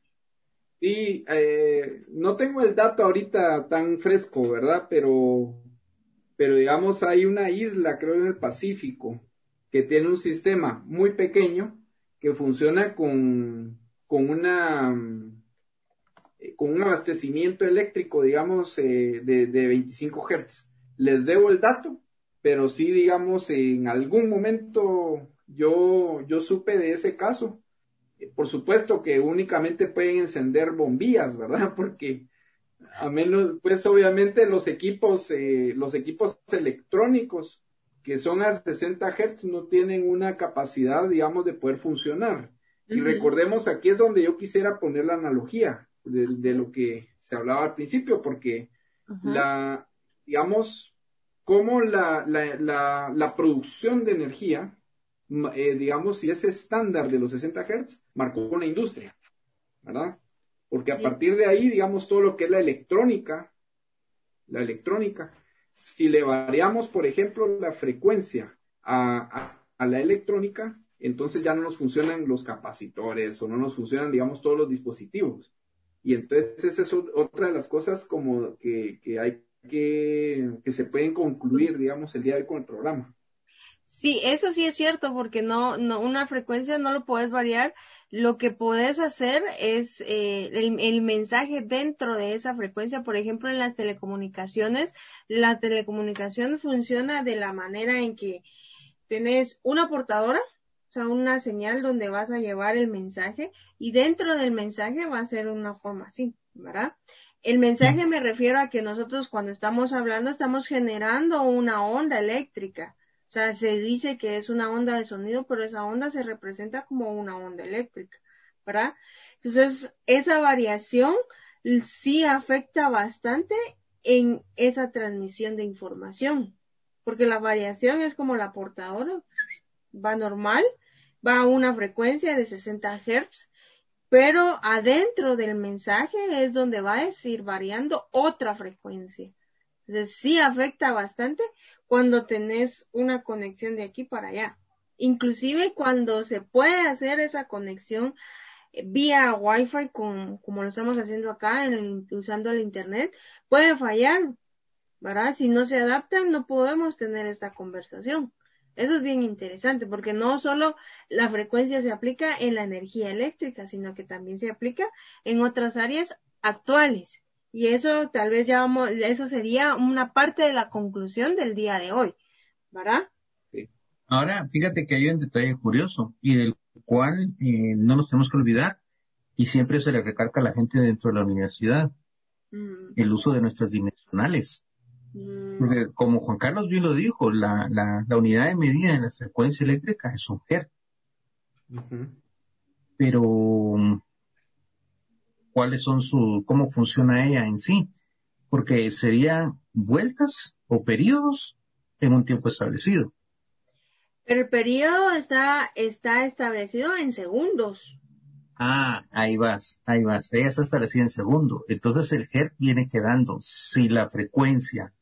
Sí, eh, no tengo el dato ahorita tan fresco, ¿verdad? Pero pero digamos hay una isla, creo en el Pacífico, que tiene un sistema muy pequeño que funciona con, con una con un abastecimiento eléctrico, digamos, eh, de, de 25 Hz. Les debo el dato, pero sí, digamos, en algún momento yo, yo supe de ese caso. Por supuesto que únicamente pueden encender bombillas, ¿verdad? Porque a menos, pues obviamente los equipos, eh, los equipos electrónicos que son a 60 Hz no tienen una capacidad, digamos, de poder funcionar. Y recordemos, aquí es donde yo quisiera poner la analogía de, lo que se hablaba al principio, porque la, digamos, como la, la, la, producción de energía, eh, digamos, si ese estándar de los 60 Hz marcó una industria, ¿verdad? Porque a partir de ahí, digamos, todo lo que es la electrónica, la electrónica, si le variamos, por ejemplo, la frecuencia a, la electrónica, entonces ya no nos funcionan los capacitores o no nos funcionan, digamos, todos los dispositivos. Y entonces esa es otra de las cosas como que, hay que, se pueden concluir, digamos, el día de hoy con el programa. Sí, eso sí es cierto, porque no, no, una frecuencia no lo puedes variar. Lo que puedes hacer es eh, el, el, mensaje dentro de esa frecuencia. Por ejemplo, en las telecomunicaciones, la telecomunicación funciona de la manera en que tenés una portadora, o sea, una señal donde vas a llevar el mensaje y dentro del mensaje va a ser una forma así, ¿verdad? El mensaje me refiero a que nosotros cuando estamos hablando estamos generando una onda eléctrica o sea, se dice que es una onda de sonido, pero esa onda se representa como una onda eléctrica, ¿verdad? Entonces, esa variación sí afecta bastante en esa transmisión de información, porque la variación es como la portadora, va normal, va a una frecuencia de 60 Hz, pero adentro del mensaje es donde va a ir variando otra frecuencia. Entonces sí afecta bastante cuando tenés una conexión de aquí para allá. Inclusive cuando se puede hacer esa conexión eh, vía Wi-Fi con, como lo estamos haciendo acá, en usando el Internet, puede fallar, ¿verdad? Si no se adaptan, no podemos tener esta conversación. Eso es bien interesante porque no solo la frecuencia se aplica en la energía eléctrica, sino que también se aplica en otras áreas actuales. Y eso tal vez ya vamos, eso sería una parte de la conclusión del día de hoy, ¿verdad? Sí. Ahora, fíjate que hay un detalle curioso y del cual eh, no nos tenemos que olvidar y siempre se le recarga a la gente dentro de la universidad, mm. el uso de nuestras dimensionales. Mm. Porque como Juan Carlos bien lo dijo, la, la, la, unidad de medida de la frecuencia eléctrica es un Hertz. Pero cuáles son su, cómo funciona ella en sí, porque serían vueltas o periodos en un tiempo establecido. Pero el periodo está, está establecido en segundos. Ah, ahí vas, ahí vas. Ella está establecida en segundos. Entonces el Hertz viene quedando si la frecuencia,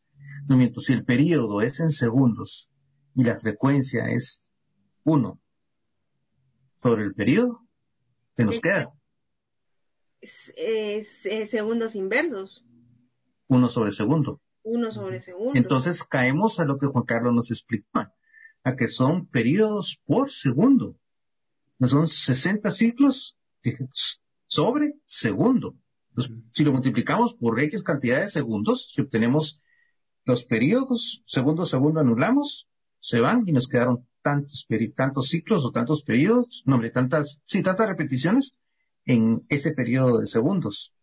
no miento, si el periodo es en segundos y la frecuencia es uno sobre el periodo, ¿qué nos queda? es, segundos inversos. Uno sobre segundo. Uno sobre segundo. Entonces caemos a lo que Juan Carlos nos explicaba, a que son periodos por segundo. No son 60 ciclos sobre segundo. si lo multiplicamos por X cantidad de segundos, si obtenemos los periodos, segundo segundo anulamos, se van y nos quedaron tantos, tantos ciclos o tantos periodos, no hombre, tantas, sí, tantas repeticiones en ese periodo de segundos,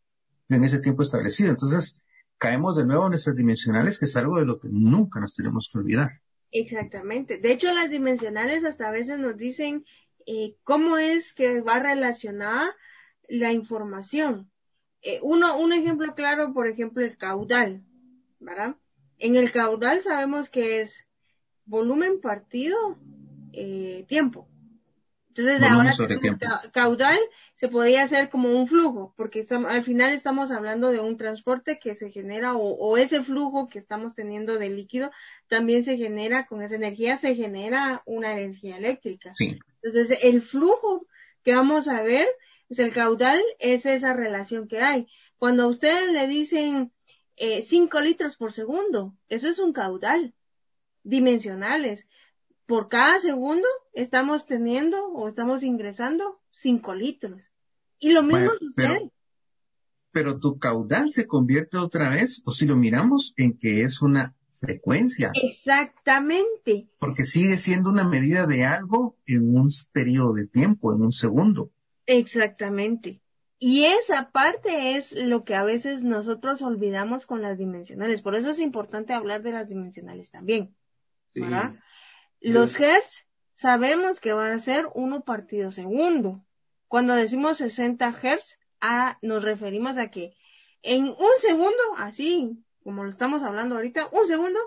en ese tiempo establecido. Entonces, caemos de nuevo en nuestras dimensionales, que es algo de lo que nunca nos tenemos que olvidar. Exactamente. De hecho, las dimensionales hasta a veces nos dicen eh, cómo es que va relacionada la información. Eh, uno, un ejemplo claro, por ejemplo, el caudal, ¿verdad? En el caudal sabemos que es volumen partido eh, tiempo. Entonces ahora caudal se podría hacer como un flujo, porque al final estamos hablando de un transporte que se genera o, ese flujo que estamos teniendo de líquido también se genera, con esa energía se genera una energía eléctrica. Entonces el flujo que vamos a ver, pues el caudal es esa relación que hay. Cuando a ustedes le dicen 5 eh, litros por segundo, eso es un caudal dimensionales por cada segundo estamos teniendo o estamos ingresando 5 litros. Y lo mismo sucede. Pero, tu caudal se convierte otra vez, o si lo miramos, en que es una frecuencia. Exactamente. Porque sigue siendo una medida de algo en un periodo de tiempo, en un segundo. Exactamente. Y esa parte es lo que a veces nosotros olvidamos con las dimensionales. Por eso es importante hablar de las dimensionales también. Los hertz sabemos que van a ser uno partido segundo. Cuando decimos 60 hertz, a, nos referimos a que en un segundo, así como lo estamos hablando ahorita, un segundo,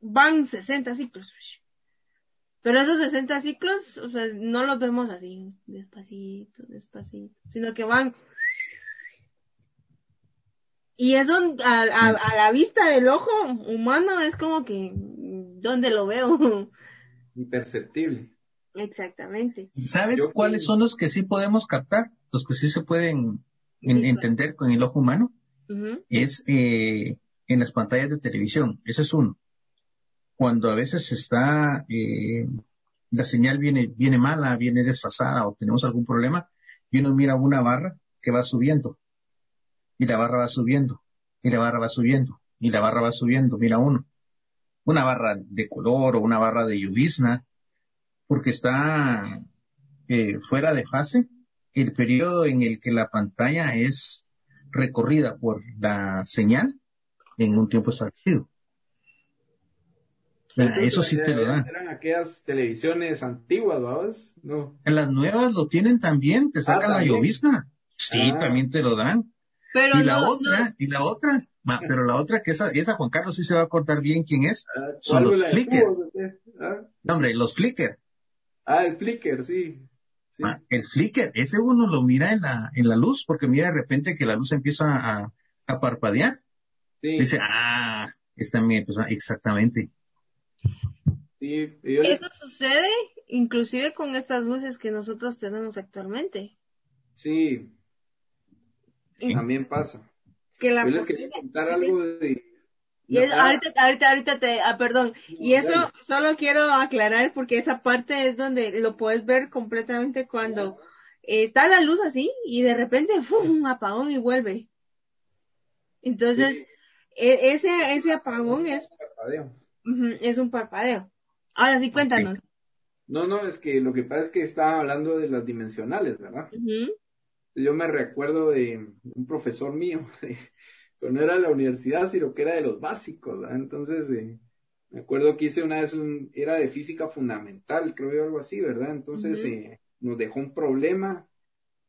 van 60 ciclos. Pero esos 60 ciclos, o sea, no los vemos así, despacito, despacito, sino que van y eso a, a, la vista del ojo humano es como que ¿Dónde lo veo? Imperceptible. Exactamente. ¿Sabes cuáles son los que sí podemos captar? Los que sí se pueden entender con el ojo humano. Es eh, en las pantallas de televisión. Ese es uno. Cuando a veces está, eh, la señal viene, viene mala, viene desfasada o tenemos algún problema, y uno mira una barra que va subiendo. Y la barra va subiendo. Y la barra va subiendo. Y la barra va subiendo. Mira uno una barra de color o una barra de llovizna, porque está eh, fuera de fase el periodo en el que la pantalla es recorrida por la señal en un tiempo establecido. Eso, sí te lo da. Eran aquellas televisiones antiguas. No. En las nuevas lo tienen también, te sacan ah, la llovizna. Sí, ah. también te lo dan. Pero y la otra, y la otra, pero la otra que esa, esa Juan Carlos sí se va a cortar bien quién es, ah, son los Flickr. ¿Ah? No, hombre, los Flickr. Ah, el Flickr, sí. Ah, el Flickr, ese uno lo mira en la, en la luz, porque mira de repente que la luz empieza a, a parpadear. Sí. Dice, ah, está bien, pues exactamente. Sí, Eso sucede inclusive con estas luces que nosotros tenemos actualmente. Sí. También pasa que la Yo les quería contar algo de... Y ahorita, ahorita, ahorita te, ah, perdón. Y eso solo quiero aclarar porque esa parte es donde lo puedes ver completamente cuando está la luz así y de repente, ¡fum! apagón y vuelve. Entonces, e, ese, ese apagón es, es un parpadeo. Ahora sí, cuéntanos. No, no, es que lo que pasa es que estaba hablando de las dimensionales, ¿verdad? yo me recuerdo de un profesor mío, pero no era de la universidad, sino que era de los básicos, Entonces, eh, me acuerdo que hice una vez un, era de física fundamental, creo yo algo así, ¿verdad? Entonces, eh, nos dejó un problema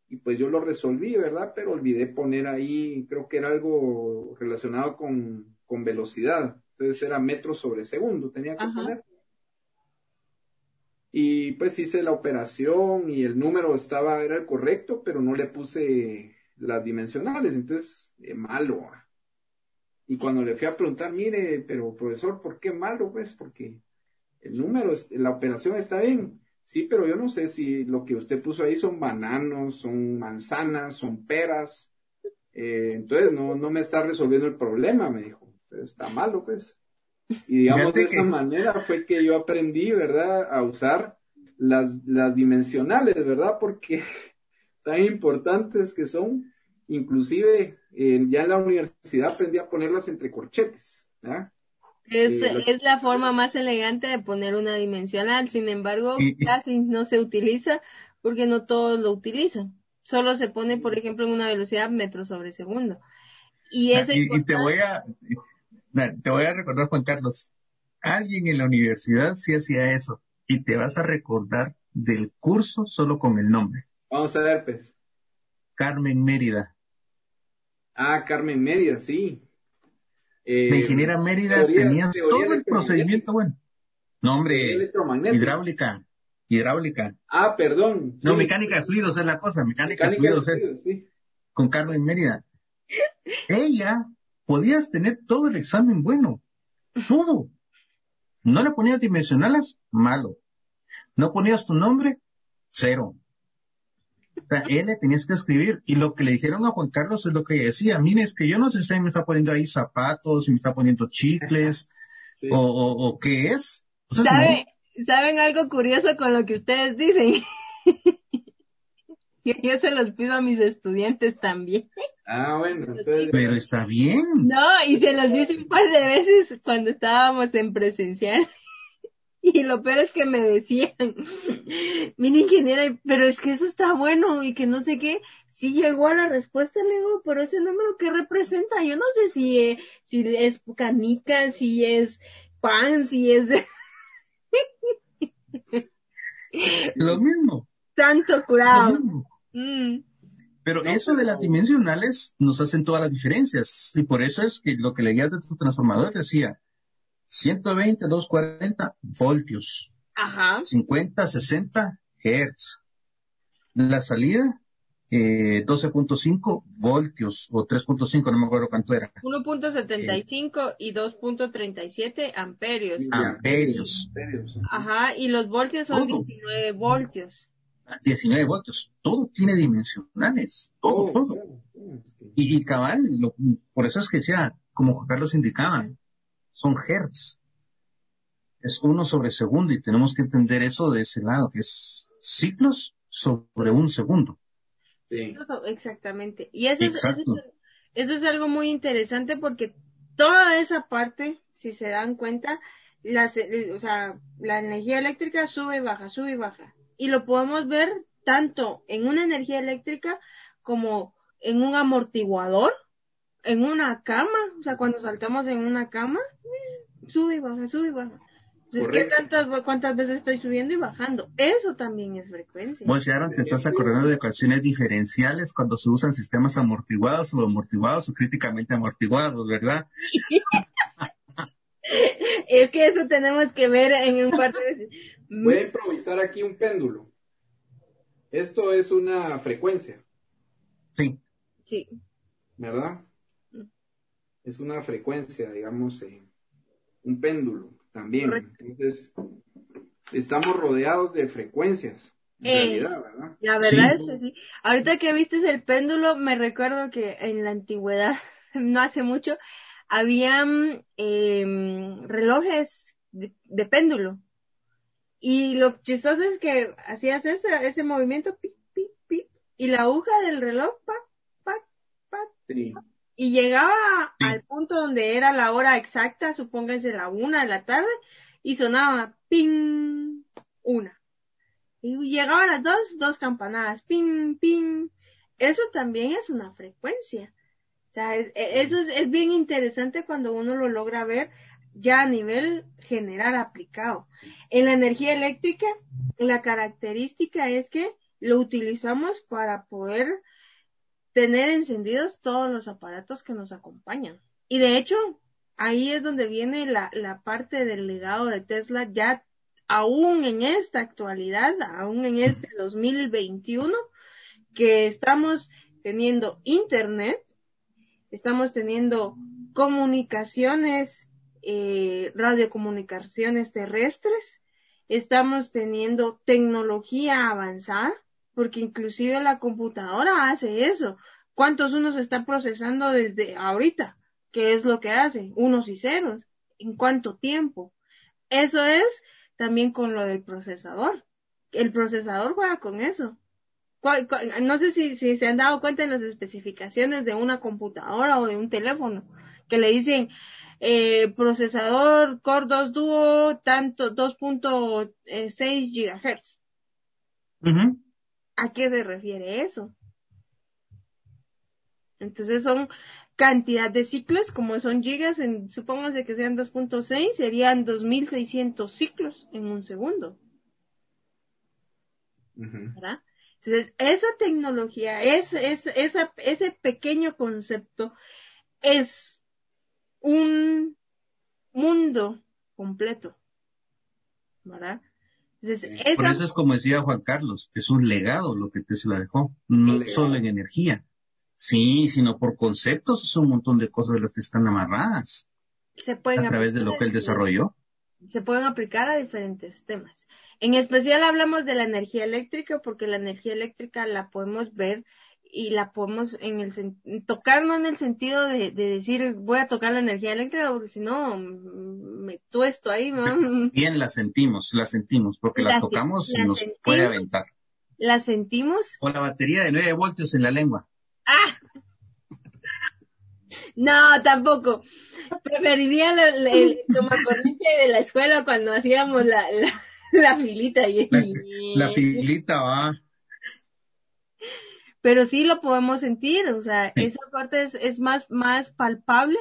y pues yo lo resolví, ¿verdad? Pero olvidé poner ahí, creo que era algo relacionado con, con velocidad. Entonces era metros sobre segundo, tenía que poner. Y pues hice la operación y el número estaba, era el correcto, pero no le puse las dimensionales, entonces, eh, malo. Y cuando le fui a preguntar, mire, pero profesor, ¿por qué malo? Pues porque el número, la operación está bien. Sí, pero yo no sé si lo que usted puso ahí son bananos, son manzanas, son peras. Eh, entonces no, no me está resolviendo el problema, me dijo. Está malo, pues. Y digamos de esa manera fue que yo aprendí, ¿verdad?, a usar las, las dimensionales, ¿verdad? Porque tan importantes que son, inclusive ya en la universidad aprendí a ponerlas entre corchetes, ¿verdad? Es, eh, es la forma más elegante de poner una dimensional, sin embargo, casi no se utiliza porque no todos lo utilizan. Solo se pone, por ejemplo, en una velocidad metro sobre segundo. Y, eso y, y te voy a te voy a recordar, Juan Carlos, alguien en la universidad sí hacía eso y te vas a recordar del curso solo con el nombre. Vamos a ver, pues. Carmen Mérida. Ah, Carmen Mérida, sí. Eh, la ingeniera Mérida tenías todo el procedimiento, bueno. No, hombre, hidráulica, hidráulica. Ah, perdón. No, mecánica de fluidos es la cosa, mecánica, de fluidos, es con Carmen Mérida. Ella, podías tener todo el examen bueno, todo. No le ponías dimensionales, malo. No ponías tu nombre, cero. O sea, él le tenías que escribir. Y lo que le dijeron a Juan Carlos es lo que decía. Mire, es que yo no sé si me está poniendo ahí zapatos, si me está poniendo chicles, o, o, qué es. ¿Saben algo curioso con lo que ustedes dicen? yo se los pido a mis estudiantes también. Ah, bueno. Pero está bien. No, y se los hice un par de veces cuando estábamos en presencial. Y lo peor es que me decían, mira ingeniera, pero es que eso está bueno y que no sé qué. Sí llegó a la respuesta, le digo, pero ese número que representa, yo no sé si, eh, si es canica, si es pan, si es... Lo mismo. Tanto curado. Mm. Pero eso de las dimensionales nos hacen todas las diferencias. Y por eso es que lo que leías de tu transformador decía 120, 240 voltios. Ajá. 50, 60 hertz. La salida, eh, 12.5 voltios o 3.5, no me acuerdo cuánto era. 1.75 y 2.37 amperios. Amperios. Ajá, y los voltios son 19 voltios. 19 voltios, todo tiene dimensionales, todo, oh, todo. Y, cabal, por eso es que sea, como Juan Carlos indicaba, son hertz. Es uno sobre segundo y tenemos que entender eso de ese lado, que es ciclos sobre un segundo. Sí. Exactamente. Y eso es, eso es, algo muy interesante porque toda esa parte, si se dan cuenta, las, o sea, la energía eléctrica sube y baja, sube y baja y lo podemos ver tanto en una energía eléctrica como en un amortiguador, en una cama, o sea, cuando saltamos en una cama, sube y baja, sube y baja. Entonces, tantas, cuántas veces estoy subiendo y bajando? Eso también es frecuencia. Bueno, si ahora te estás acordando de ecuaciones diferenciales cuando se usan sistemas amortiguados o amortiguados o críticamente amortiguados, ¿verdad? es que eso tenemos que ver en un par de Voy a improvisar aquí un péndulo. Esto es una frecuencia. Sí. Sí. ¿Verdad? Mm. Es una frecuencia, digamos, eh, un péndulo también. Entonces, estamos rodeados de frecuencias. En eh, realidad, ¿verdad? La verdad es que sí. Ahorita que viste el péndulo, me recuerdo que en la antigüedad, no hace mucho, habían em, relojes de péndulo y lo chistoso es que hacías ese, ese movimiento, pi, pi, pi, y la aguja del reloj, pa, pa, pa, y llegaba al punto donde era la hora exacta, supónganse la una de la tarde, y sonaba ping, una. Y llegaba a las dos, dos campanadas, ping, ping. Eso también es una frecuencia. O sea, e, eso es, es bien interesante cuando uno lo logra ver ya a nivel general aplicado. En la energía eléctrica, la característica es que lo utilizamos para poder tener encendidos todos los aparatos que nos acompañan. Y de hecho, ahí es donde viene la, la parte del legado de Tesla ya aún en esta actualidad, aún en este 2021, que estamos teniendo internet, estamos teniendo comunicaciones eh, radiocomunicaciones terrestres, estamos teniendo tecnología avanzada, porque inclusive la computadora hace eso. ¿Cuántos unos está procesando desde ahorita? ¿Qué es lo que hace? Unos y ceros. ¿En cuánto tiempo? Eso es también con lo del procesador. El procesador juega con eso. No sé si, si se han dado cuenta en las especificaciones de una computadora o de un teléfono, que le dicen eh, procesador Core 2 Duo tanto 2.6 GHz. ¿A qué se refiere eso? Entonces son cantidad de ciclos, como son gigas, en, supóngase que sean 2.6, serían 2600 ciclos en un segundo. ¿Verdad? Entonces, esa tecnología, es, es, esa, ese pequeño concepto es un mundo completo. ¿Verdad? Por eso es como decía Juan Carlos, es un legado lo que Tesla dejó, no solo en energía, Sí, sino por conceptos, es un montón de cosas de las que están amarradas. Se pueden a través de lo que él desarrolló. Se pueden aplicar a diferentes temas. En especial hablamos de la energía eléctrica porque la energía eléctrica la podemos ver y la podemos en el tocar no en el sentido de, decir voy a tocar la energía eléctrica porque si no me tuesto ahí bien la sentimos la sentimos porque la, tocamos y nos puede aventar la sentimos o la batería de 9 voltios en la lengua ¡Ah! No, tampoco. Preferiría el tomacorriente de la escuela cuando hacíamos la, la, filita. Y, la, filita va. Pero sí lo podemos sentir, o sea, esa parte es, es más, más palpable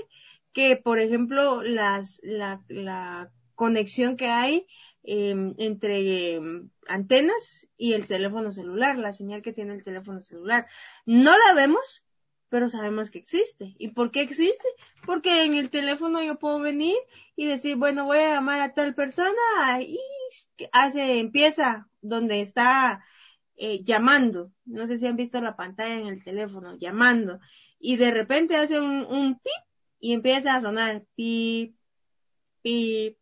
que, por ejemplo, las, la, la conexión que hay Em, entre em, antenas y el teléfono celular, la señal que tiene el teléfono celular. No la vemos, pero sabemos que existe. ¿Y por qué existe? Porque en el teléfono yo puedo venir y decir, bueno, voy a llamar a tal persona y hace, empieza donde está eh, llamando. No sé si han visto la pantalla en el teléfono, llamando. Y de repente hace un, un pip y empieza a sonar pip, pip,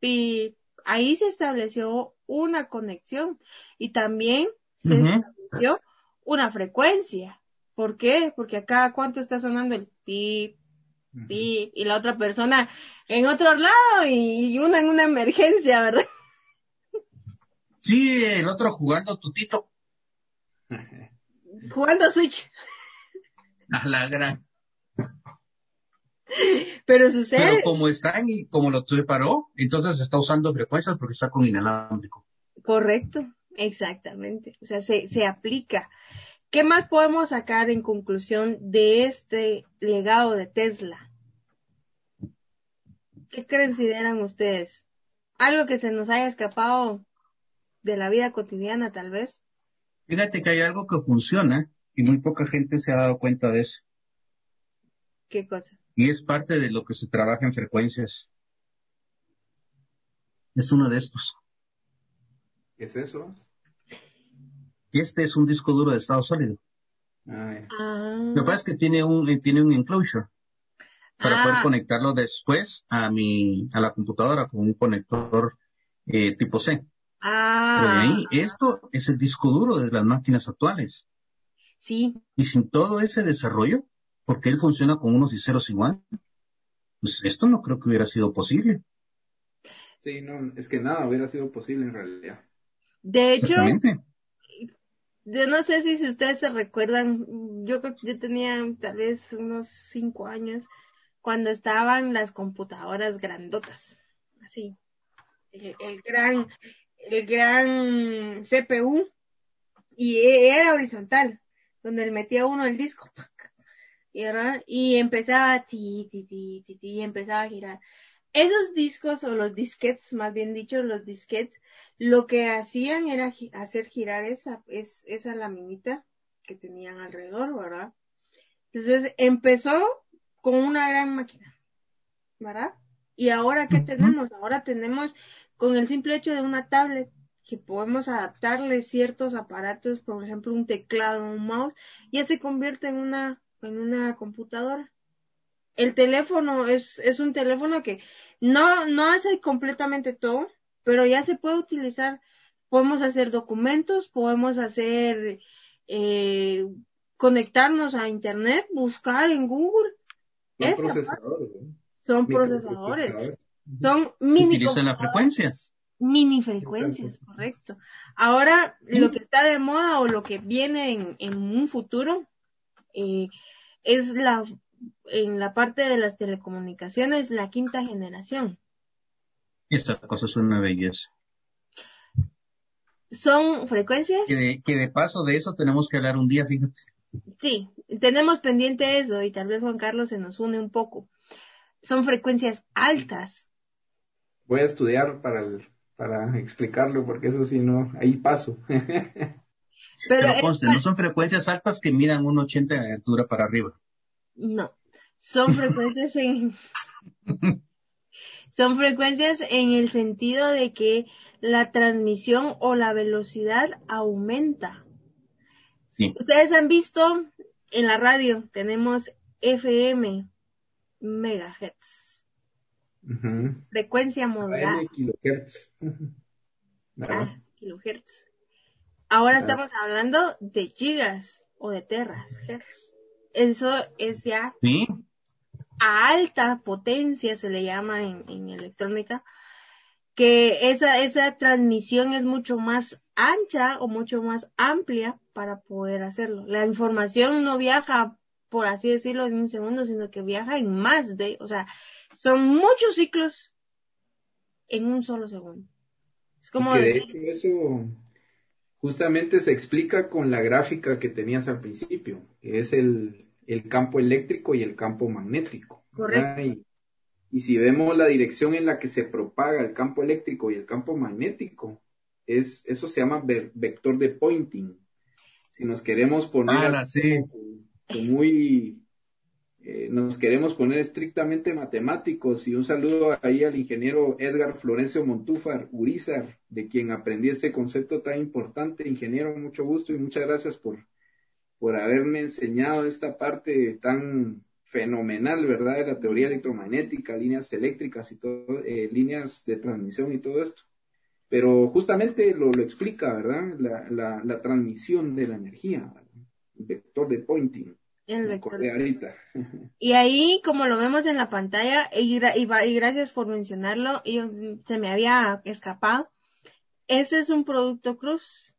pip, ahí se estableció una conexión y también se estableció una frecuencia. ¿Por qué? Porque acá cuánto está sonando el pip, pip, y la otra persona en otro lado y, una en una emergencia, ¿verdad? Sí, el otro jugando tutito. jugando Switch. A la gran. Pero sucede. Pero como está y como lo separó, entonces está usando frecuencias porque está con inalámbrico. Correcto, exactamente. O sea, se, se aplica. ¿Qué más podemos sacar en conclusión de este legado de Tesla? ¿Qué consideran ustedes? Algo que se nos haya escapado de la vida cotidiana, tal vez. Fíjate que hay algo que funciona y muy poca gente se ha dado cuenta de eso. ¿Qué cosa? y es parte de lo que se trabaja en frecuencias. Es uno de estos. ¿Qué es eso? Este es un disco duro de estado sólido. Ah, Lo que pasa es que tiene un, eh, tiene un enclosure para poder ah. conectarlo después a mi, a la computadora con un conector eh, tipo C. Ah. Pero ahí, esto es el disco duro de las máquinas actuales. Sí. Y sin todo ese desarrollo, porque él funciona con unos y ceros igual. Pues esto no creo que hubiera sido posible. Sí, no, es que nada hubiera sido posible en realidad. De hecho, yo no sé si, si ustedes se recuerdan, yo yo tenía tal vez unos cinco años cuando estaban las computadoras grandotas, así, el, el gran, el gran CPU y era horizontal, donde le metía uno el disco y empezaba ti, ti, ti, ti, ti, y empezaba a girar. Esos discos o los disquets, más bien dicho, los disquets, lo que hacían era hacer girar esa, es, esa laminita que tenían alrededor, ¿verdad? Entonces empezó con una gran máquina, ¿verdad? Y ahora, ¿qué tenemos? Ahora tenemos con el simple hecho de una tablet que podemos adaptarle ciertos aparatos, por ejemplo, un teclado, un mouse, ya se convierte en una en una computadora. El teléfono es, es un teléfono que no, no hace completamente todo, pero ya se puede utilizar. Podemos hacer documentos, podemos hacer, eh, conectarnos a internet, buscar en Google Son procesadores. Son procesadores. Son mini. Utilizan las frecuencias. Mini frecuencias, correcto. Ahora, lo que está de moda o lo que viene en, un futuro eh, es la en la parte de las telecomunicaciones la quinta generación. Esta cosa es una belleza. Son frecuencias. Que de, que de paso de eso tenemos que hablar un día, fíjate. Sí, tenemos pendiente eso y tal vez Juan Carlos se nos une un poco. Son frecuencias altas. Voy a estudiar para, para explicarlo porque eso sí no, ahí paso. Pero, conste, no son frecuencias altas que midan un 80 de altura para arriba. No, son frecuencias en... son frecuencias en el sentido de que la transmisión o la velocidad aumenta. Ustedes han visto en la radio, tenemos FM megahertz. Frecuencia modulada. kilohertz. Ah, kilohertz. Ahora estamos hablando de gigas o de terras, Eso es ya a alta potencia, se le llama en electrónica, que esa, esa transmisión es mucho más ancha o mucho más amplia para poder hacerlo. La información no viaja, por así decirlo, en un segundo, sino que viaja en más de, o sea, son muchos ciclos en un solo segundo. Es como decir... eso justamente se explica con la gráfica que tenías al principio, que es el, el campo eléctrico y el campo magnético. Correcto. Y si vemos la dirección en la que se propaga el campo eléctrico y el campo magnético, es, eso se llama vector de Poynting. Si nos queremos poner ah, muy, eh, nos queremos poner estrictamente matemáticos, y un saludo ahí al ingeniero Edgar Florencio Montúfar Urizar, de quien aprendí este concepto tan importante. Ingeniero, mucho gusto y muchas gracias por, por haberme enseñado esta parte tan fenomenal, ¿verdad? De la teoría electromagnética, líneas eléctricas y todo, eh, líneas de transmisión y todo esto. Pero justamente lo, explica, ¿verdad? La, la, la, transmisión de la energía, el vector de Poynting. El vector. ahorita. Y ahí, como lo vemos en la pantalla, y, y, gracias por mencionarlo, y, se me había escapado, ese es un producto cruz.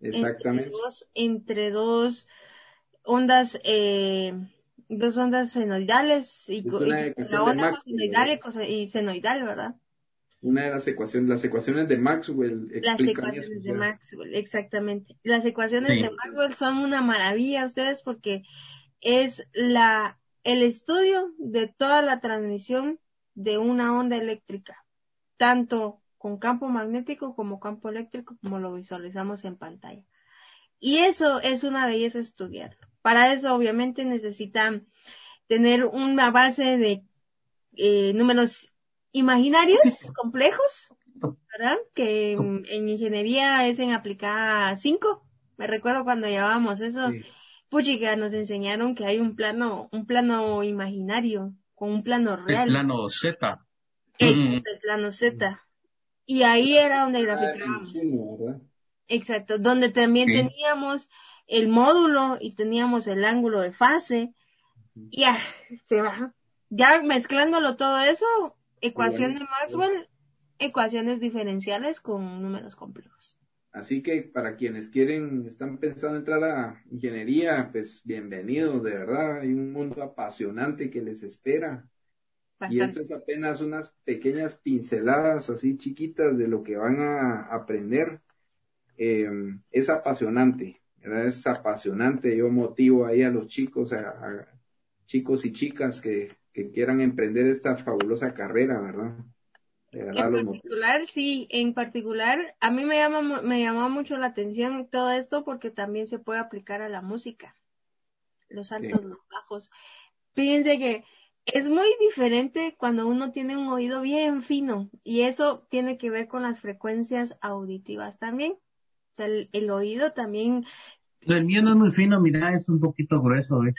Exactamente. Entre dos, entre dos ondas, eh, dos ondas senoidales y, la onda senoidal y senoidal, ¿verdad? Una de las ecuaciones, las ecuaciones de Maxwell. Las ecuaciones de Maxwell, exactamente. Las ecuaciones de Maxwell son una maravilla ustedes porque es la, el estudio de toda la transmisión de una onda eléctrica, tanto con campo magnético como campo eléctrico, como lo visualizamos en pantalla. Y eso es una belleza estudiarlo. Para eso, obviamente, necesitan tener una base de eh, números imaginarios complejos, ¿verdad? Que en, ingeniería es en aplicada 5. Me recuerdo cuando llevábamos eso. Puchica, nos enseñaron que hay un plano, un plano imaginario, con un plano real. El plano Z. el plano Z. Y ahí era donde ah, graficábamos. Exacto, donde también teníamos el módulo y teníamos el ángulo de fase. Ya, se va. Ya mezclándolo todo eso, ecuación de Maxwell, ecuaciones diferenciales con números complejos. Así que para quienes quieren, están pensando entrar a ingeniería, pues bienvenidos, de verdad, hay un mundo apasionante que les espera. Y esto es apenas unas pequeñas pinceladas así chiquitas de lo que van a aprender. Eh, es apasionante, es apasionante. Yo motivo ahí a los chicos, a, chicos y chicas que, quieran emprender esta fabulosa carrera, ¿verdad? en particular, sí, en particular, a mí me llama, me llamó mucho la atención todo esto porque también se puede aplicar a la música. Los altos, los bajos. Fíjense que es muy diferente cuando uno tiene un oído bien fino y eso tiene que ver con las frecuencias auditivas también. O sea, el, oído también. El mío no es muy fino, mira, es un poquito grueso, ¿eh?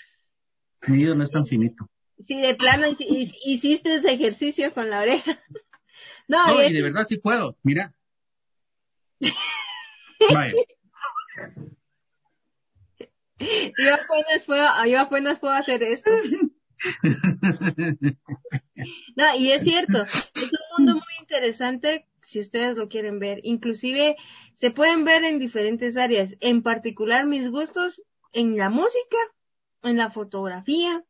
Mi oído no es tan finito. Sí, de plano hiciste ese ejercicio con la oreja. No, y de verdad sí puedo, mira. yo apenas puedo, yo apenas puedo hacer esto. No, y es cierto, es un mundo muy interesante si ustedes lo quieren ver. Inclusive se pueden ver en diferentes áreas. En particular mis gustos en la música, en la fotografía,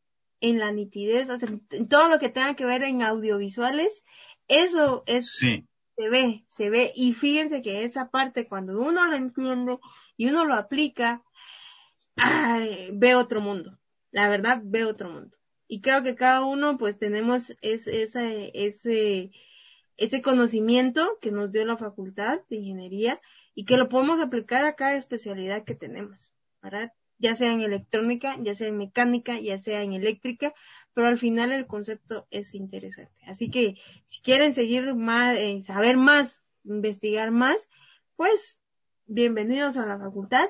en la nitidez, o sea, en todo lo que tenga que ver en audiovisuales, eso es, se ve, se ve. Y fíjense que esa parte cuando uno lo entiende y uno lo aplica, ve otro mundo. La verdad, ve otro mundo. Y creo que cada uno pues tenemos ese, ese, ese conocimiento que nos dio la facultad de ingeniería y que lo podemos aplicar a cada especialidad que tenemos, ¿verdad? Ya sea en electrónica, ya sea en mecánica, ya sea en eléctrica, pero al final el concepto es interesante. Así que si quieren seguir más, eh, saber más, investigar más, pues bienvenidos a la facultad.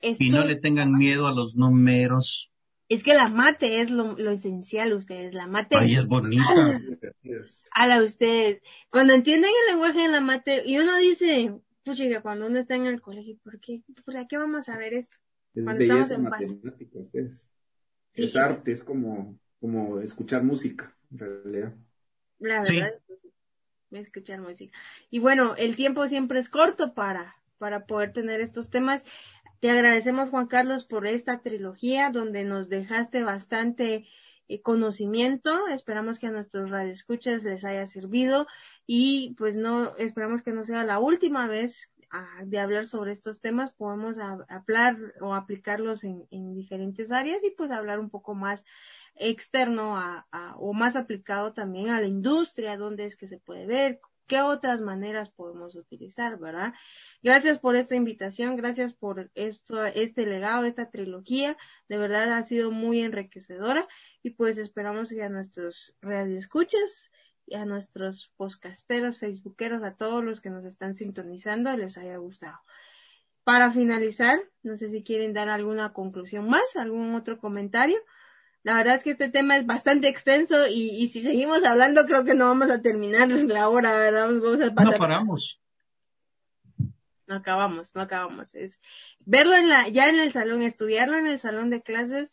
y no le tengan miedo a los números. Es que la mate es lo, esencial, ustedes. La mate. Ay, es bonita. A la ustedes. Cuando entienden el lenguaje de la mate, y uno dice, pucha, cuando uno está en el colegio, ¿por qué? ¿Por qué vamos a ver esto? Es cuando estamos en matemática, ustedes. es arte, es como, como escuchar música, en realidad. La verdad, es escuchar música. Y bueno, el tiempo siempre es corto para, para poder tener estos temas. Te agradecemos, Juan Carlos, por esta trilogía donde nos dejaste bastante eh, conocimiento. Esperamos que a nuestros radioescuchas les haya servido y pues no, esperamos que no sea la última vez de hablar sobre estos temas. Podemos hablar o aplicarlos en, diferentes áreas y pues hablar un poco más externo a, o más aplicado también a la industria, dónde es que se puede ver, qué otras maneras podemos utilizar, ¿verdad? Gracias por esta invitación, gracias por esto, este legado, esta trilogía, de verdad ha sido muy enriquecedora y pues esperamos que a nuestros radioescuchas a nuestros podcasteros, facebookeros, a todos los que nos están sintonizando les haya gustado. Para finalizar, no sé si quieren dar alguna conclusión más, algún otro comentario. La verdad es que este tema es bastante extenso y, si seguimos hablando creo que no vamos a terminar la hora, ¿verdad? Vamos a pasar. No paramos. No acabamos, no acabamos. Es verlo en la, ya en el salón, estudiarlo en el salón de clases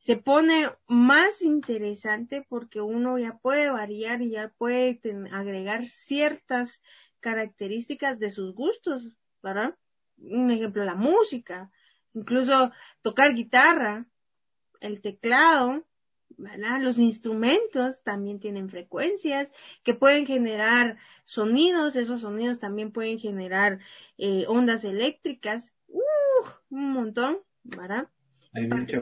se pone más interesante porque uno ya puede variar y ya puede agregar ciertas características de sus gustos, ¿verdad? Un ejemplo, la música, incluso tocar guitarra, el teclado, ¿verdad? Los instrumentos también tienen frecuencias que pueden generar sonidos, esos sonidos también pueden generar eh, ondas eléctricas, uh, un montón, ¿verdad? Hay mucha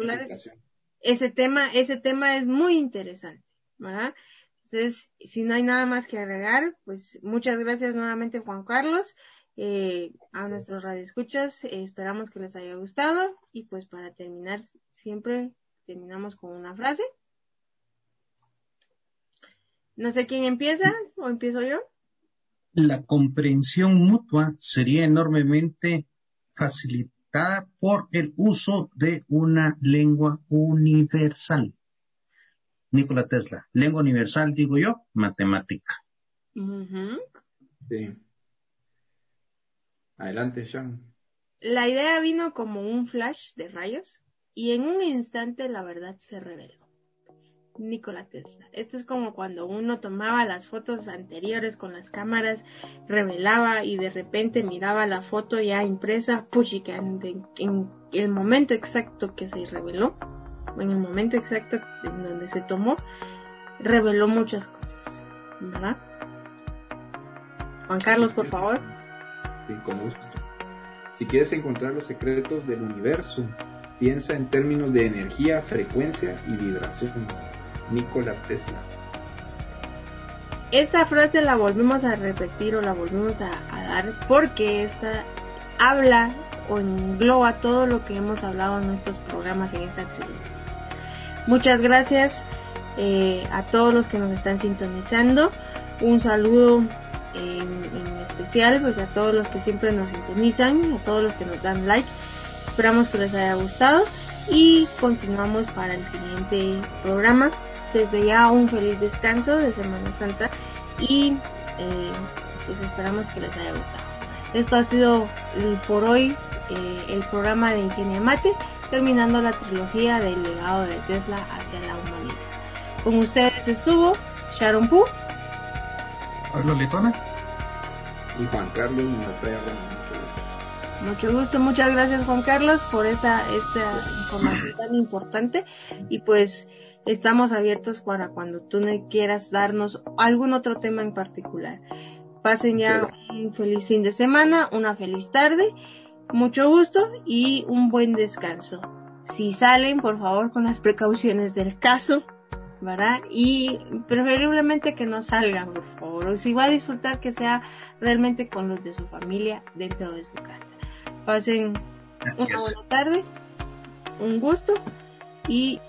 ese tema, ese tema es muy interesante, ¿verdad? Entonces, si no hay nada más que agregar, pues muchas gracias nuevamente Juan Carlos, eh, a nuestros radioescuchas, eh, esperamos que les haya gustado y pues para terminar siempre terminamos con una frase. No sé quién empieza o empiezo yo. La comprensión mutua sería enormemente facilitada por el uso de una lengua universal. Nikola Tesla, lengua universal, digo yo, matemática. Sí. Adelante, Sean. La idea vino como un flash de rayos y en un instante la verdad se reveló. Nikola Tesla. Esto es como cuando uno tomaba las fotos anteriores con las cámaras, revelaba y de repente miraba la foto ya impresa, puchica, en, en el momento exacto que se reveló, en el momento exacto en donde se tomó, reveló muchas cosas, ¿verdad? Juan Carlos, por favor. Sí, con gusto. Si quieres encontrar los secretos del universo, Piensa en términos de energía, frecuencia y vibración. Nikola Tesla. Esta frase la volvimos a repetir o la volvimos a, dar porque esta habla o engloba todo lo que hemos hablado en nuestros programas en esta actividad. Muchas gracias eh, a todos los que nos están sintonizando. Un saludo en, en, especial pues a todos los que siempre nos sintonizan, a todos los que nos dan like Esperamos que les haya gustado y continuamos para el siguiente programa. Desde ya un feliz descanso de Semana Santa y eh, pues esperamos que les haya gustado. Esto ha sido por hoy eh, el programa de Ingenia Mate. terminando la trilogía del legado de Tesla hacia la humanidad. Con ustedes estuvo Sharon Poo, Pablo Letona y Juan Carlos mucho gusto. Muchas gracias Juan Carlos por esta, esta información tan importante y pues estamos abiertos para cuando tú quieras darnos algún otro tema en particular. Pasen ya un feliz fin de semana, una feliz tarde, mucho gusto y un buen descanso. Si salen, por favor, con las precauciones del caso, ¿verdad? Y preferiblemente que no salgan, por favor. O si va a disfrutar, que sea realmente con los de su familia dentro de su casa. Pasen una buena tarde, un gusto y